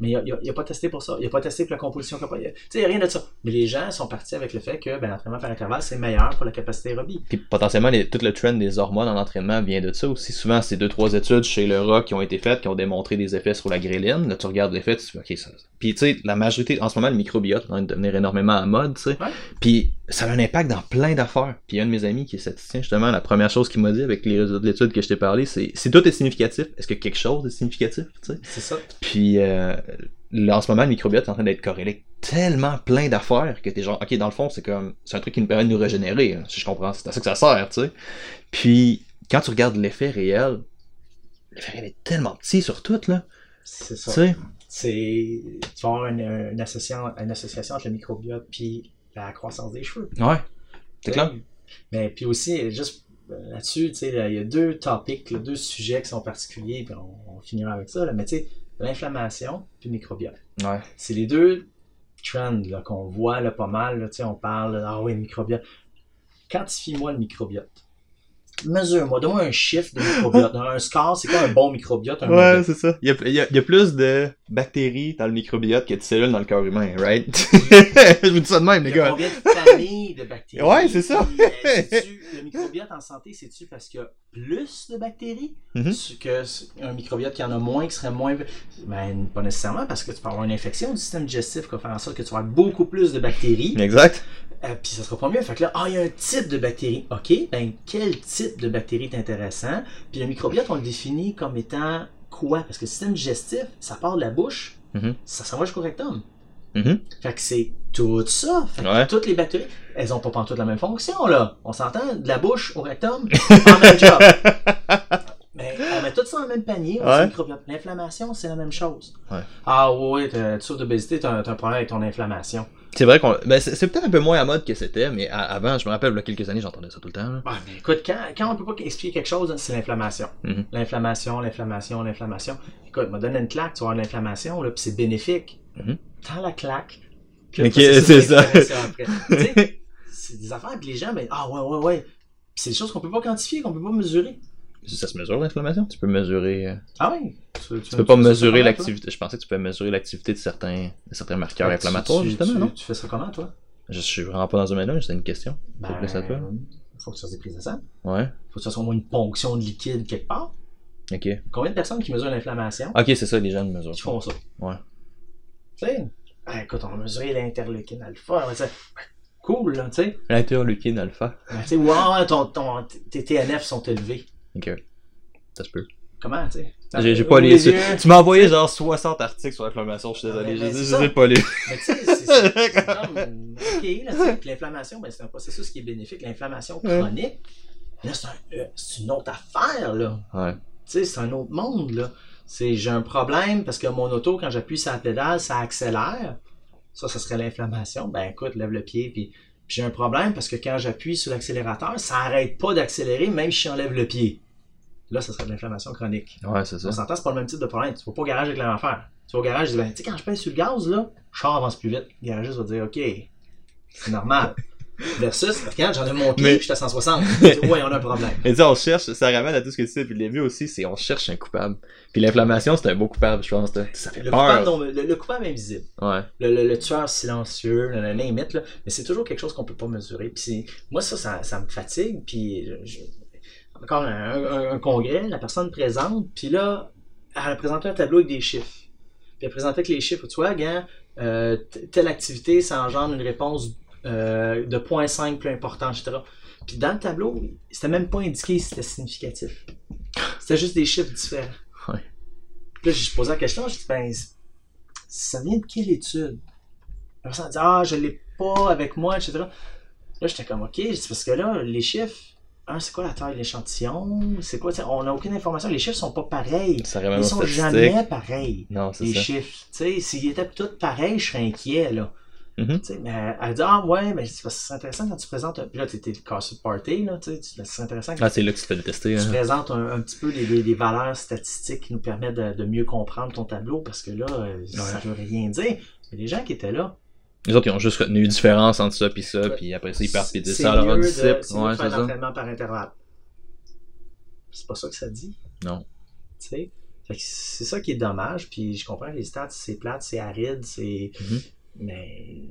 Mais il n'a pas testé pour ça. Il n'a pas testé pour la composition corporelle. Tu sais, il n'y a rien de ça. Mais les gens sont partis avec le fait que ben, l'entraînement par intervalle, c'est meilleur pour la capacité aérobie. Puis potentiellement, les- tout le trend des hormones en entraînement vient de ça aussi. Souvent, c'est deux, trois études chez le rat qui ont été faites, qui ont démontré des effets sur la gréline. Là, tu regardes l'effet, tu dis, ok, ça. Puis tu sais, la majorité, en ce moment, le microbiote est en train de devenir énormément à mode, tu sais. Ouais. Puis ça a un impact dans plein d'affaires. Puis un de mes amis qui est statisticien, justement, la première chose qu'il m'a dit avec les résultats de l'étude que je t'ai parlé, c'est si tout est significatif, est-ce que quelque chose est significatif, tu sais? C'est ça. Puis euh, en ce moment, le microbiote est en train d'être corrélé avec tellement plein d'affaires que t'es genre, ok, dans le fond, c'est comme, c'est un truc qui nous permet de nous régénérer, hein, si je comprends, c'est à ça que ça sert, tu sais. Puis, quand tu regardes l'effet réel, l'effet réel est tellement petit sur tout, là, C'est tu ça. sais. C'est. Tu vas avoir une, une association, une association entre le microbiote puis la croissance des cheveux. Ouais, c'est clair. Mais puis aussi, juste euh, là-dessus, tu sais, là, il y a deux topics, là, deux sujets qui sont particuliers, puis on, on finira avec ça. Là, mais tu sais, l'inflammation puis le microbiote. Ouais. C'est les deux trends qu'on voit là, pas mal. Là, on parle, ah oui, microbiote. Quantifie-moi le microbiote. Mesure-moi, donne-moi un chiffre de microbiote. un score, c'est quoi un bon microbiote? Un Ouais, c'est ça. Il y, a, il, y a, il y a plus de bactéries dans le microbiote que de cellules dans le corps humain, right? je vous dis ça de même, les Il y a gars. combien de familles de bactéries? Ouais, c'est ça. Le microbiote en santé, c'est-tu parce qu'il y a plus de bactéries un microbiote qui en a moins, qui serait moins. Ben, pas nécessairement, parce que tu peux avoir une infection du système digestif qui va faire en sorte que tu vas avoir beaucoup plus de bactéries. Exact. Euh, puis ça sera pas mieux. Fait que là, ah, il y a un type de bactérie. OK, ben quel type de bactérie est intéressant? Puis le microbiote, on le définit comme étant quoi? Parce que le système digestif, ça part de la bouche, Mhm. ça s'en va jusqu'au rectum. Mhm. Fait que c'est tout ça. Fait que Ouais. toutes les bactéries, elles ont pas toutes la même fonction, là. On s'entend, de la bouche au rectum, en même job. Mais on met tout ça dans le même panier, Ouais. L'inflammation, c'est la même chose. Ouais. Ah t'as- tu souffres d'obésité, t'as t'as un problème avec ton inflammation. C'est vrai qu'on. Ben, c'est peut-être un peu moins à mode que c'était, mais à- avant, je me rappelle, il y a quelques années, j'entendais ça tout le temps. là. Mais écoute, quand, quand on peut pas expliquer quelque chose, c'est l'inflammation. Mhm. L'inflammation, l'inflammation, l'inflammation. Écoute, m'a donné une claque, tu vas avoir l'inflammation, là, puis c'est bénéfique. Mhm. Tant la claque. que c'est ça. c'est des affaires, puis les gens, ben, ah ouais, ouais, ouais. C'est des choses qu'on peut pas quantifier, qu'on peut pas mesurer. Ça se mesure l'inflammation? Tu peux mesurer. euh, Ah oui. Tu, Tu peux pas mesurer l'activité. Je pensais que tu peux mesurer l'activité de certains, de certains marqueurs inflammatoires, justement, tu, non? Tu fais ça comment, toi? Je suis vraiment pas dans ce domaine-là, c'est une question. Ben, C'est plus à toi. faut que tu fasses des prises de sang. Ouais. Faut que tu fasses au moins une ponction de liquide quelque part. Ok. Combien de personnes qui mesurent l'inflammation? Ok, c'est ça, les gens mesurent. qui font ça? Ouais. Tu sais, ben, écoute, on va mesurer l'interleukine alpha. ben, cool, là, tu sais. L'interleukine alpha. Ben, tu sais, wow, ton, ton, tes TNF sont élevés. Ok. Ça se peut. Comment, tu sais? J'ai pas lu. yeux. Tu m'as envoyé genre 60 articles sur l'inflammation, je suis désolé. Ben, je les ai pas lus. Mais tu sais, c'est- comme, ok, là, tu l'inflammation, ben, c'est un processus qui est bénéfique. L'inflammation Ouais. chronique, là, c'est un- euh, c'est une autre affaire, là. Ouais. Tu sais, c'est un autre monde, là. C'est, j'ai un problème parce que mon auto, quand j'appuie sur la pédale, ça accélère. Ça, ça serait l'inflammation. Ben, écoute, lève le pied, puis, puis j'ai un problème parce que quand j'appuie sur l'accélérateur, ça arrête pas d'accélérer, même si j'enlève le pied. Là, ça serait de l'inflammation chronique. Ouais, c'est ça. On s'entend, c'est pas le même type de problème. Tu vas pas au garage avec la même affaire. Tu vas au garage, tu dis, ben, tu sais, quand je pèse sur le gaz, là, le char avance plus vite. Le garagiste va dire, OK, c'est normal. Versus, regarde, j'en ai monté, Mais- puis j'étais à 160. ouais, on a un problème. Et sais, on cherche, ça ramène à tout ce que tu sais depuis le début aussi, c'est on cherche un coupable. Puis l'inflammation, c'est un beau coupable, je pense. Ça fait Le peur. coupable, non, le, le coupable invisible. Ouais. Le, le- le tueur silencieux, le, là. mais c'est toujours quelque chose qu'on peut pas mesurer. Puis moi, ça, ça, ça me fatigue. Puis je- encore un, un- un congrès, la personne présente, puis là, elle a présenté un tableau avec des chiffres. Puis elle présentait que les chiffres, tu vois, gars, euh, telle activité, ça engendre une réponse euh, de 0.5 plus important, etc. Puis dans le tableau, c'était même pas indiqué si c'était significatif. C'était juste des chiffres différents. Ouais. Puis là, je posais la question, je dis, ben, ça vient de quelle étude? La personne dit, ah, je l'ai pas avec moi, etc. Là, j'étais comme, ok, je dis, parce que là, les chiffres, un, c'est quoi la taille de l'échantillon? C'est quoi, on n'a aucune information, les chiffres sont pas pareils. Ils sont jamais pareils, Non, c'est les ça. chiffres. Tu sais, s'ils étaient tous pareils, je serais inquiet, là. Tu sais, mais elle dit, ah ouais, mais c'est intéressant quand tu présentes, puis là, t'étais le casse party, là, tu sais, tu- c'est intéressant quand Ah, c'est là que tu fais détester. tu Hein. présentes un, un petit peu les, les- les valeurs statistiques qui nous permettent de, de mieux comprendre ton tableau, parce que là, euh, ça veut rien dire. Mais les gens qui étaient là, Les autres, ils ont juste retenu une différence entre ça puis ça, Ouais. puis après ça, ils partent puis disent c'est ça à leur disciple. c'est Ouais, faire l'entraînement par intervalle. C'est pas ça que ça dit. Non. Tu sais? Fait que c'est ça qui est dommage, puis je comprends que les stats, c'est plate, c'est aride, c'est. Mhm. Mais.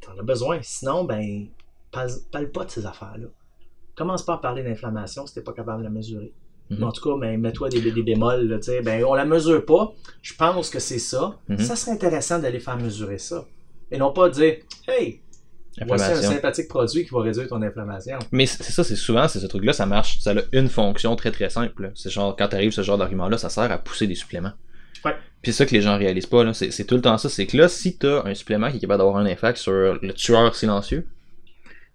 T'en as besoin. Sinon, ben. Parle, pas de ces affaires-là. Commence pas à parler d'inflammation si t'es pas capable de la mesurer. Mhm. En tout cas, ben, mets-toi des, des bémols, là, tu. Ben, on la mesure pas. Je pense que c'est ça. Mhm. Ça serait intéressant d'aller faire mesurer ça. Et non pas dire, hey, voici un sympathique produit qui va réduire ton inflammation. Mais c'est ça, c'est souvent, c'est ce truc-là, ça marche. Ça a une fonction très très simple. C'est genre, quand t'arrives ce genre d'argument-là, ça sert à pousser des suppléments. Ouais. Puis c'est ça que les gens réalisent pas, là. C'est c'est tout le temps ça. C'est que là, si t'as un supplément qui est capable d'avoir un impact sur le tueur silencieux,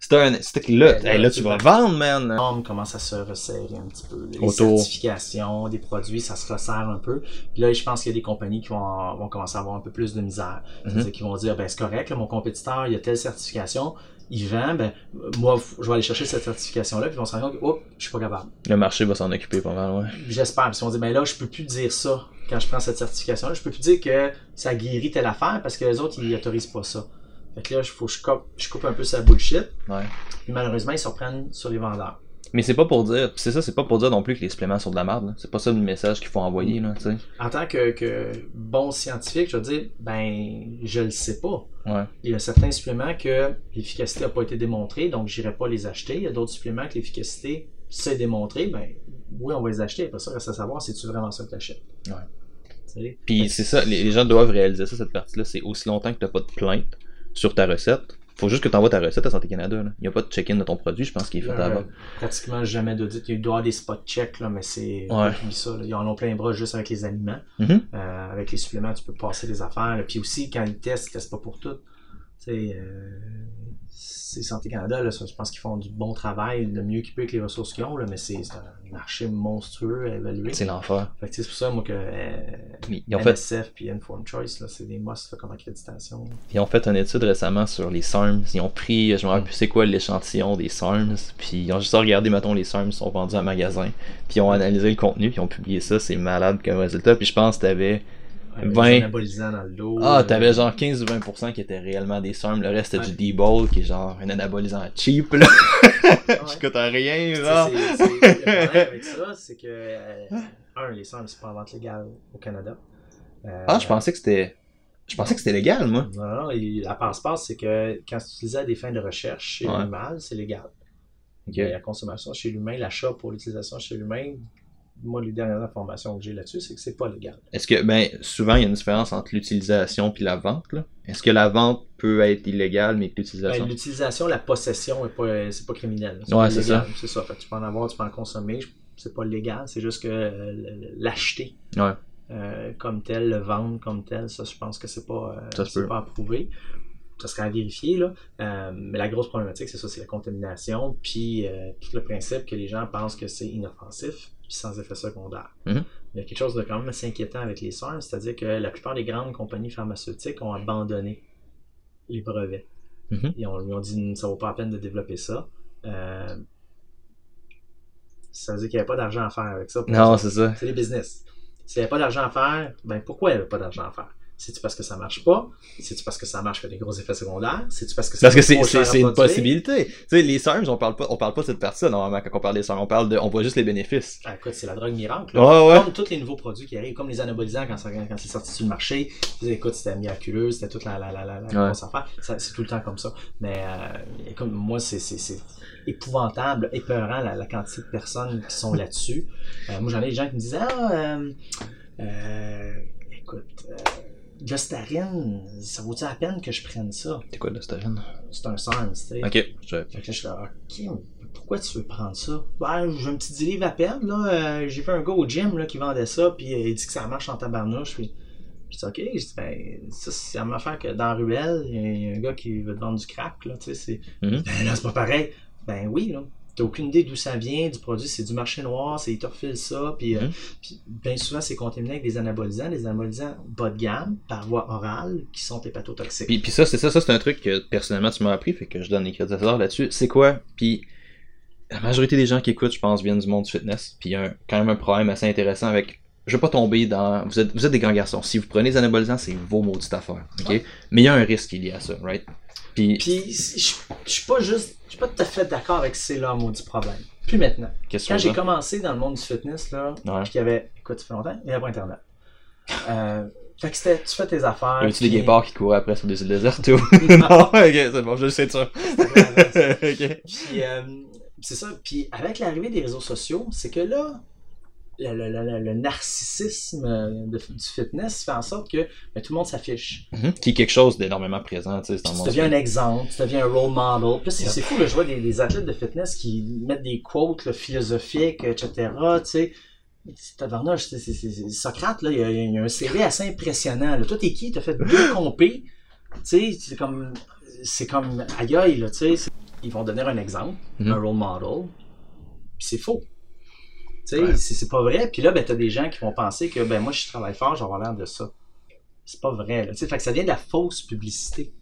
si t'as un. si t'as que là, Ben, là, là, c'est tu vas vendre, man. normes commencent à se resserrer un petit peu. Les Autour. certifications des produits, ça se resserre un peu. Puis là, je pense qu'il y a des compagnies qui vont, vont commencer à avoir un peu plus de misère. Mhm. C'est-à-dire qu'ils vont dire, ben c'est correct, là, mon compétiteur, il a telle certification, il vend, ben moi, je vais aller chercher cette certification-là, puis ils vont se rendre compte que, oh, je suis pas capable. Le marché va s'en occuper pas mal, ouais. J'espère. Puis ils vont dire, ben là, je peux plus dire ça quand je prends cette certification-là. Je peux plus dire que ça guérit telle affaire parce que les autres, ils autorisent pas ça. Fait que là, il faut que je coupe, je coupe un peu sa bullshit. Ouais. Puis malheureusement, ils se reprennent sur les vendeurs. Mais c'est pas pour dire, c'est ça, c'est pas pour dire non plus que les suppléments sont de la merde. C'est pas ça le message qu'il faut envoyer, là. En tant que, que bon scientifique, je veux dire, ben, je le sais pas. Ouais. Il y a certains suppléments que l'efficacité n'a pas été démontrée, donc j'irai pas les acheter. Il y a d'autres suppléments que l'efficacité s'est démontrée, ben, oui, on va les acheter. Après ça, reste à savoir si tu vraiment ça que tu achètes. Ouais. Puis c'est ça, les, les gens doivent réaliser ça, cette partie-là. C'est aussi longtemps que t'as pas de plainte sur ta recette. Faut juste que t'envoies ta recette à Santé Canada. là. Il n'y a pas de check-in de ton produit, je pense qu'il est fait avant. pratiquement jamais d'audit. Il doit y avoir des spot checks, là, mais c'est. Ouais. ça, là. Ils en ont plein les bras juste avec les aliments. Mhm. Euh, avec les suppléments, tu peux passer des affaires. Puis aussi, quand ils testent, ils testent pas pour tout. Tu sais, euh, c'est Santé Canada, là, ça, je pense qu'ils font du bon travail, le mieux qu'ils peuvent avec les ressources qu'ils ont, là, mais c'est un marché monstrueux à évaluer. C'est l'enfer. Fait que tu sais, c'est pour ça, moi, que euh, Ils ont, fait, NSF puis Informed Choice, là, c'est des must là, comme accréditation. ils ont fait une étude récemment sur les SARMs. Ils ont pris, je me rappelle plus c'est quoi l'échantillon des SARMs. Puis ils ont juste regardé, mettons, les SARMs sont vendus en magasin. Puis ils ont analysé le contenu, puis ils ont publié ça. C'est malade comme résultat. Puis je pense que t'avais. Avec 20. des anabolisants dans le dos. Ah, t'avais genre 15 ou 20% qui étaient réellement des SARMs. Le reste c'était Ouais. du D-Ball, qui est genre un anabolisant cheap, là. ouais. qui coûte rien, genre. c'est- Le problème avec ça, c'est que, euh, un, les SARMs, c'est pas en vente légale au Canada. Euh, Ah, je pensais que c'était. Je pensais que c'était légal, moi. Non, non, et la passe-passe, c'est que quand c'est utilisé à des fins de recherche chez Ouais. l'animal, c'est légal. La consommation chez l'humain, l'achat pour l'utilisation chez l'humain, moi, les dernières informations que j'ai là-dessus, c'est que c'est pas légal. Est-ce que, ben, souvent, il y a une différence entre l'utilisation puis la vente, là? Est-ce que la vente peut être illégale, mais que l'utilisation. Ben, L'utilisation, la possession, est pas, c'est pas criminel. Ouais, c'est légal, C'est ça. Fait que tu peux en avoir, tu peux en consommer. C'est pas légal, c'est juste que euh, l'acheter Ouais. euh, comme tel, le vendre comme tel, ça, je pense que c'est pas, euh, Ça c'est pas approuvé. Ça serait à vérifier, là. Euh, mais la grosse problématique, c'est ça, c'est la contamination, puis euh, tout le principe que les gens pensent que c'est inoffensif, puis sans effet secondaire. Mhm. Il y a quelque chose de quand même assez inquiétant avec les SARS, c'est-à-dire que la plupart des grandes compagnies pharmaceutiques ont abandonné les brevets. Mhm. Ils, ont, dit ça vaut pas la peine de développer ça. Euh, ça veut dire qu'il n'y avait pas d'argent à faire avec ça. Non, c'est ça. C'est des business. S'il n'y avait pas d'argent à faire, ben pourquoi il n'y avait pas d'argent à faire? C'est-tu parce que ça marche pas? C'est-tu parce que ça marche fait des gros effets secondaires? C'est-tu parce que Parce que c'est, c'est, c'est une possibilité. Tu sais, les SARMs, on parle pas, on parle pas de cette partie-là, normalement, quand on parle des SARMs. On parle de, on voit juste les bénéfices. Ah, écoute, c'est la drogue miracle. là. Ouais, ouais. Comme tous les nouveaux produits qui arrivent, comme les anabolisants quand, c'est sorti sur le marché, écoute, c'était miraculeux, c'était toute la, la, la, la, la Ouais. grosse affaire. C'est tout le temps comme ça. Mais euh, écoute, moi, c'est, c'est, c'est épouvantable, épeurant la, la quantité de personnes qui sont là-dessus. Euh, moi, j'en ai des gens qui me disaient, ah, euh, euh, écoute, euh, Gostarine, ça vaut-il la peine que je prenne ça? C'est quoi, l'ostarine? C'est un SARM, tu sais. Ok. Je... Fait que là, je suis là, ok, pourquoi tu veux prendre ça? Ben, j'ai un petit 10 livres à perdre, là. euh, j'ai fait un gars au gym, là, qui vendait ça, puis euh, il dit que ça marche en tabarnouche, puis je dis, ok, je dis, ben, ça, c'est la même affaire que dans la ruelle, il y a- il y, a un gars qui veut te vendre du crack, là, tu sais, c'est. Mhm. Ben là, c'est pas pareil. Ben oui, là. T'as aucune idée d'où ça vient, du produit, c'est du marché noir, c'est ils te refilent ça, puis, euh, Mhm. puis bien souvent c'est contaminé avec des anabolisants, des anabolisants bas de gamme, par voie orale, qui sont hépatotoxiques. Puis, puis ça, c'est ça, ça c'est un truc que personnellement tu m'as appris, fait que je donne les crédits là-dessus. C'est quoi? Puis la majorité des gens qui écoutent, je pense, viennent du monde du fitness. Puis il y a un- quand même un problème assez intéressant avec. Je veux pas tomber dans. Vous êtes, vous êtes des grands garçons. Si vous prenez des anabolisants, c'est vos maudites affaires. OK? Ouais. Mais il y a un risque lié à ça, right? Puis, Puis, je je suis pas juste, je suis pas tout à fait d'accord avec c'est là maudit problème. Plus maintenant. Quand j'ai commencé dans le monde du fitness, là, Ouais. puis qu'il y avait, écoute, ça fait longtemps, il n'y avait pas Internet. Euh, fait que c'était, tu fais tes affaires. Y a-tu des puis- guépards qui couraient après sur des îles désertes ou? non, ok, c'est bon, je sais de ça. ok. Puis, euh, c'est ça. Puis, avec l'arrivée des réseaux sociaux, c'est que là, le, narcissisme euh, de- du fitness fait en sorte que ben, tout le monde s'affiche. Mhm. Qui est quelque chose d'énormément présent, tu deviens un exemple, tu deviens un role model. Puis c'est fou, là, je vois des, des athlètes de fitness qui mettent des quotes là, philosophiques, etc. Tu sais, C'est- Socrate, là, il y, a, il y a un CV assez impressionnant. Là. Toi, t'es qui? T'as fait deux compés. Tu sais, c'est comme, c'est comme aïe aïe, là, tu sais. c'est- Ils vont devenir un exemple, Mhm. un role model. Puis c'est faux. Tu sais, Ouais. c'est pas vrai. Puis là, ben, t'as des gens qui vont penser que, ben, moi, je travaille fort, je vais avoir l'air de ça. C'est pas vrai, là. Fait que ça vient de la fausse publicité.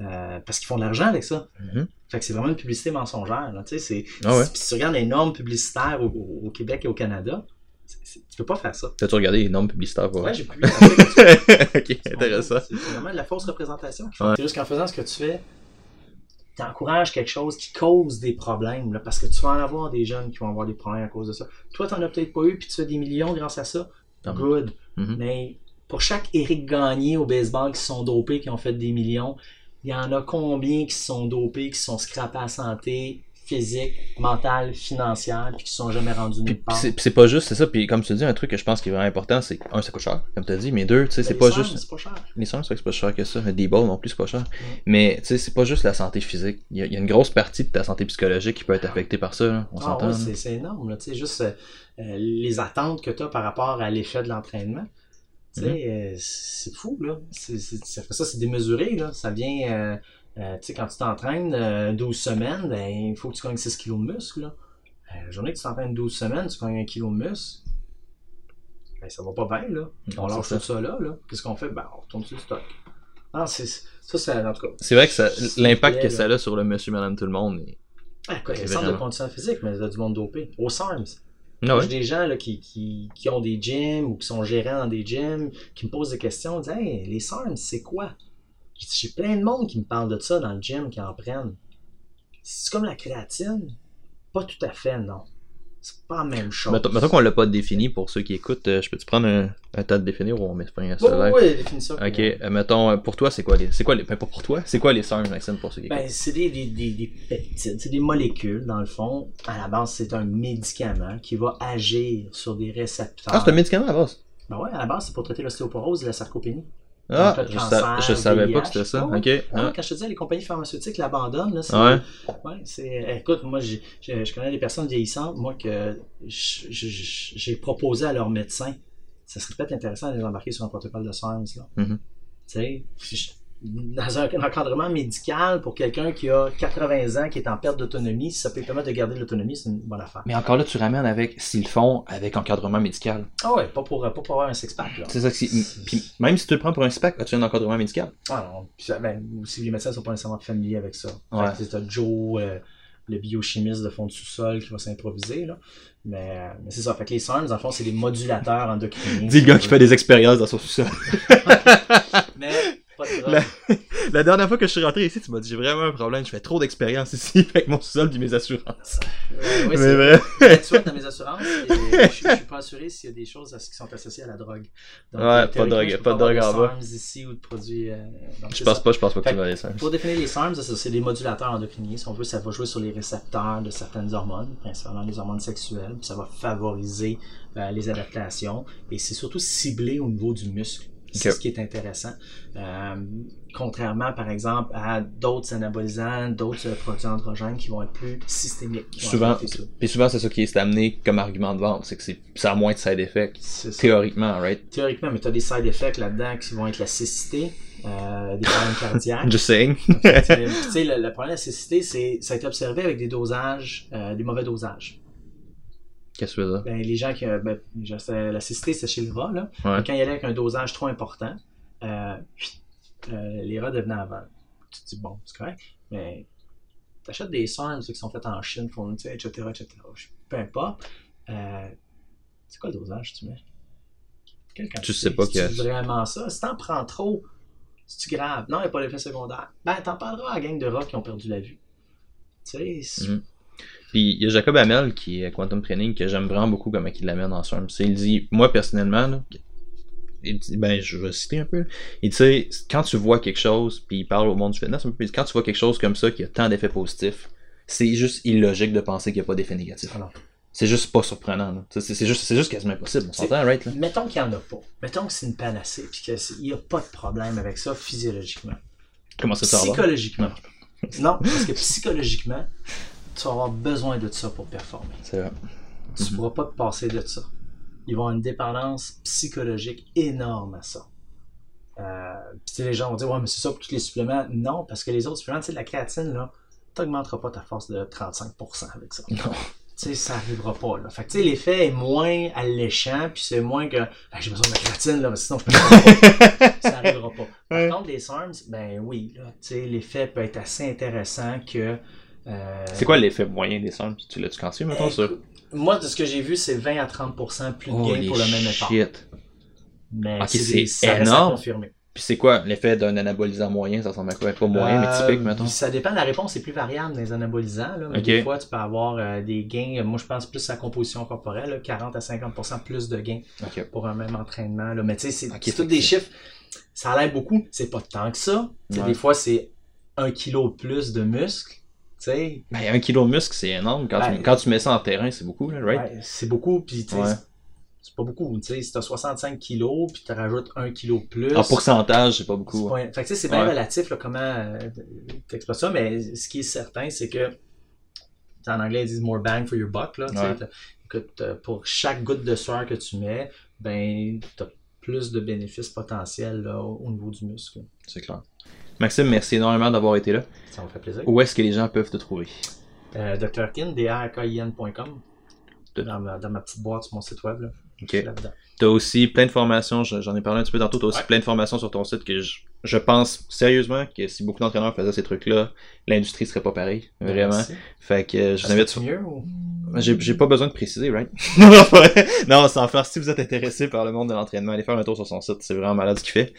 Euh, parce qu'ils font de l'argent avec ça. Mhm. Fait que c'est vraiment une publicité mensongère. Là. Tu sais, c'est, Ah ouais. si- tu regardes les normes publicitaires au, Québec et au Canada, c'est- c'est- tu peux pas faire ça. T'as-tu regardé les normes publicitaires pour Ouais, j'ai publié. Ok, intéressant. C'est vraiment de la fausse représentation. Ouais. C'est juste qu'en faisant ce que tu fais, tu encourages quelque chose qui cause des problèmes. Là, parce que tu vas en avoir des jeunes qui vont avoir des problèmes à cause de ça. Toi, t'en as peut-être pas eu, puis tu fais des millions grâce à ça. Good. Mhm. Mais pour chaque Eric Gagné au baseball qui se sont dopés, qui ont fait des millions, il y en a combien qui se sont dopés, qui se sont scrappés à santé? Physique, mentale, financière, puis qui se sont jamais rendus nulle part. c'est c'est pas juste, c'est ça. Puis comme tu dis, un truc que je pense qui est vraiment important, c'est un, ça coûte cher, comme tu as dit, mais deux, tu sais, c'est Ben, pas les sommes, juste. C'est pas cher. Les soins, c'est c'est pas cher que ça. Un D-ball non plus, c'est pas cher. Mais tu sais, c'est pas juste la santé physique. Il y, a, il y a une grosse partie de ta santé psychologique qui peut être affectée par ça. là. On Ah s'entend. ouais, c'est, c'est énorme. Tu sais, juste euh, les attentes que tu as par rapport à l'effet de l'entraînement. Tu sais, Mhm. euh, c'est fou, là. C'est, c'est- ça, fait ça, c'est démesuré, là. Ça vient, euh, euh, tu sais, quand tu t'entraînes euh, 12 semaines, ben, il faut que tu gagnes 6 kilos de muscle, là. Euh, la journée que tu t'entraînes 12 semaines, tu gagnes 1 kilo de muscle. Ben, ça va pas bien, là. On lâche tout ça là, là. Qu'est-ce qu'on fait? Ben, on retourne sur le stock. Non, c'est, ça, c'est, en tout cas. C'est vrai que l'impact que ça a sur le monsieur, madame, tout le monde. est- Ah, quoi, C'est les centres de condition physique, mais il y a du monde dopé. Au SARMS. Ah ouais? J'ai des gens là, qui, qui, qui ont des gyms ou qui sont gérants dans des gyms, qui me posent des questions, disent Hey, les SARMs, c'est quoi? J'ai j'ai plein de monde qui me parle de ça dans le gym, qui en prennent. C'est comme la créatine? Pas tout à fait, non. C'est pas la même chose. Mettons, mettons qu'on l'a pas défini pour ceux qui écoutent, euh, je peux-tu prendre un, un tas de définir ou on met un Oui, seul oui, oui, définis ça. Ok, euh, mettons, euh, pour toi, c'est quoi les. C'est quoi les. Ben, pas pour toi, c'est quoi les SARMs, Maxime, pour ceux qui écoutent? Ben, c'est des, des, des, des peptides, c'est des molécules, dans le fond. À la base, c'est un médicament qui va agir sur des récepteurs. Ah, c'est un médicament à la base? Ben ouais, à la base, c'est pour traiter l'ostéoporose et la sarcopénie. Ah, je, cancer, je savais pas que c'était ça. Ah. quand je te disais, les compagnies pharmaceutiques l'abandonnent, c'est, Ouais. ouais, écoute, moi, j'ai- je connais des personnes vieillissantes, moi, que je- je- je- j'ai proposé à leur médecin, ça serait peut-être intéressant de les embarquer sur un protocole de science, là. Mhm. Tu sais, je- dans un, un encadrement médical pour quelqu'un qui a 80 ans, qui est en perte d'autonomie, si ça peut permettre de garder l'autonomie, c'est une bonne affaire. Mais encore là, tu ramènes avec, s'ils le font, avec encadrement médical. Ah ouais, pas pour, pas pour avoir un six-pack, là. C'est ça que c'est. Puis même si tu le prends pour un SPAC, as-tu un encadrement médical? Ah non, puis ça- ben, aussi les médecins sont pas nécessairement familiers avec ça. Ouais. C'est Joe, euh, le biochimiste de fond de sous-sol qui va s'improviser. Là. Mais, mais c'est ça. Fait que les SARMs, le fond, c'est des modulateurs endocriniens. Dis le gars qui fait des expériences dans son sous-sol. La-. La dernière fois que je suis rentré ici, tu m'as dit j'ai vraiment un problème, je fais trop d'expérience ici avec mon sous-sol et mes assurances. Ouais, Mais c'est vrai. Tu vois, dans mes assurances, et je, je suis pas assuré s'il y a des choses à- qui sont associées à la drogue. Donc, Ouais, euh, pas de drogue- pas de drogue en bas. SARMs ici ou de produits. euh, donc Je pense ça. pas, je pense pas que tu vas aller ça. Pour définir les SARMs, c'est des modulateurs endocriniens. Si on veut, ça va jouer sur les récepteurs de certaines hormones, principalement les hormones sexuelles, puis ça va favoriser euh, les adaptations. Et c'est surtout ciblé au niveau du muscle. C'est ce qui est intéressant. Euh, contrairement, par exemple, à d'autres anabolisants, d'autres euh, produits androgènes qui vont être plus systémiques. Souvent, puis souvent c'est ça qui est amené comme argument de vente, c'est que ça a moins de side effects. Théoriquement, right? Théoriquement, mais tu as des side effects là-dedans qui vont être la cécité, euh, des problèmes cardiaques. Just saying. Tu sais, le, le problème de la cécité, c'est ça a été observé avec des dosages, euh, des mauvais dosages. Qu'est-ce que tu veux dire? Ben, les gens qui, ben, c'est- la cécité, c'est chez le rat, là. Ouais. Quand il y allait avec un dosage trop important, euh, euh, les rats devenaient aveugles. Tu te dis, bon, c'est correct, mais t'achètes des SARMs ceux qui sont faits en Chine, fournis, etc., etc. Je- Peu importe. Euh, c'est quoi le dosage tu mets? Quelle quantité? sais pas C'est que- vraiment ça? Si t'en prends trop, c'est-tu grave? Non, il n'y a pas d'effet secondaire. Ben, t'en parleras à la gang de rats qui ont perdu la vue. Tu sais, c'est- Mhm. Puis il y a Jacob Hamel qui est à Quantum Training que j'aime vraiment beaucoup comment il l'amène en. C'est, il dit, moi personnellement, là, il dit, ben je vais citer un peu. Il dit, quand tu vois quelque chose, puis il parle au monde du fitness un peu, il dit, quand tu vois quelque chose comme ça qui a tant d'effets positifs, c'est juste illogique de penser qu'il n'y a pas d'effets négatifs. Ah. C'est juste pas surprenant. C'est, juste, quasiment impossible. On s'entend, right? Là? Mettons qu'il n'y en a pas. Mettons que c'est une panacée, puis qu'il n'y a pas de problème avec ça physiologiquement. Comment ça? Psychologiquement. Non, parce que psychologiquement, tu vas avoir besoin de ça pour performer. C'est vrai. Tu ne Mhm. pourras pas te passer de ça. Ils vont avoir une dépendance psychologique énorme à ça. Euh, puis les gens vont dire, ouais, mais c'est ça pour tous les suppléments. Non, parce que les autres suppléments, tu sais, la créatine, là, tu n'augmenteras pas ta force de 35% avec ça. Non. Tu sais, ça arrivera pas, là. Fait que, tu sais, l'effet est moins alléchant, puis c'est moins que, Ah, j'ai besoin de la créatine, là, mais sinon, je peux pas. ça arrivera pas. Par Ouais. contre, les SARMs, ben oui, là, tu sais, l'effet peut être assez intéressant que. Euh, C'est quoi l'effet moyen des SARM? Tu l'as-tu quantifié, mettons, ça? Moi, de ce que j'ai vu, c'est 20 à 30% plus de gain Holy pour le même effort. shit. Mais Ok, c'est c'est énorme. Puis c'est quoi l'effet d'un anabolisant moyen? Ça ressemble à quoi? Pas moyen, mais Euh, typique, mettons. Ça dépend, la réponse est plus variable dans les anabolisants. Là, mais Ok. Des fois, tu peux avoir euh, des gains, euh, moi je pense plus à la composition corporelle, là, 40 à 50% plus de gains pour un même entraînement. Là. Mais tu sais, c'est c'est tous des c'est- chiffres, ça a l'air beaucoup, c'est pas tant que ça. Ouais. Des fois, c'est un kilo de plus de muscle. Tu sais, Ben, un kilo de muscle, c'est énorme. Quand, tu, quand tu mets ça en terrain, c'est beaucoup, là, right? c'est beaucoup, puis tu sais, Ouais. c'est- pas beaucoup. Tu sais, si t'as 65 kilos, puis tu rajoutes un kilo de plus. En pourcentage, c'est pas beaucoup. pas- Fait que c'est bien Ouais. relatif là, comment euh, t'exploites ça, mais ce qui est certain, c'est que en anglais ils disent more bang for your buck. Là, Ouais. que pour chaque goutte de sueur que tu mets, ben t'as plus de bénéfices potentiels là, au niveau du muscle. C'est clair. Maxime, merci énormément d'avoir été là. Ça me fait plaisir. Où est-ce que les gens peuvent te trouver? Euh, Dr. Kin, drkin.com. De- Dans ma, dans ma petite boîte sur mon site web. Là. Là-dedans. T'as aussi plein de formations, je- j'en ai parlé un petit peu tantôt, t'as aussi Ouais. plein de formations sur ton site que je, je pense sérieusement que si beaucoup d'entraîneurs faisaient ces trucs-là, l'industrie serait pas pareille. Vraiment. Merci. Fait que euh, je mieux ou? J'ai, pas besoin de préciser, right? non, sans faire, si vous êtes intéressé par le monde de l'entraînement, allez faire un tour sur son site, c'est vraiment malade ce qu'il fait.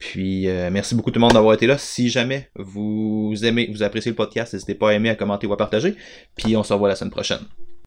Puis, euh, merci beaucoup tout le monde d'avoir été là. Si jamais vous aimez, vous appréciez le podcast, n'hésitez pas à aimer, à commenter ou à partager. Puis, on se revoit la semaine prochaine.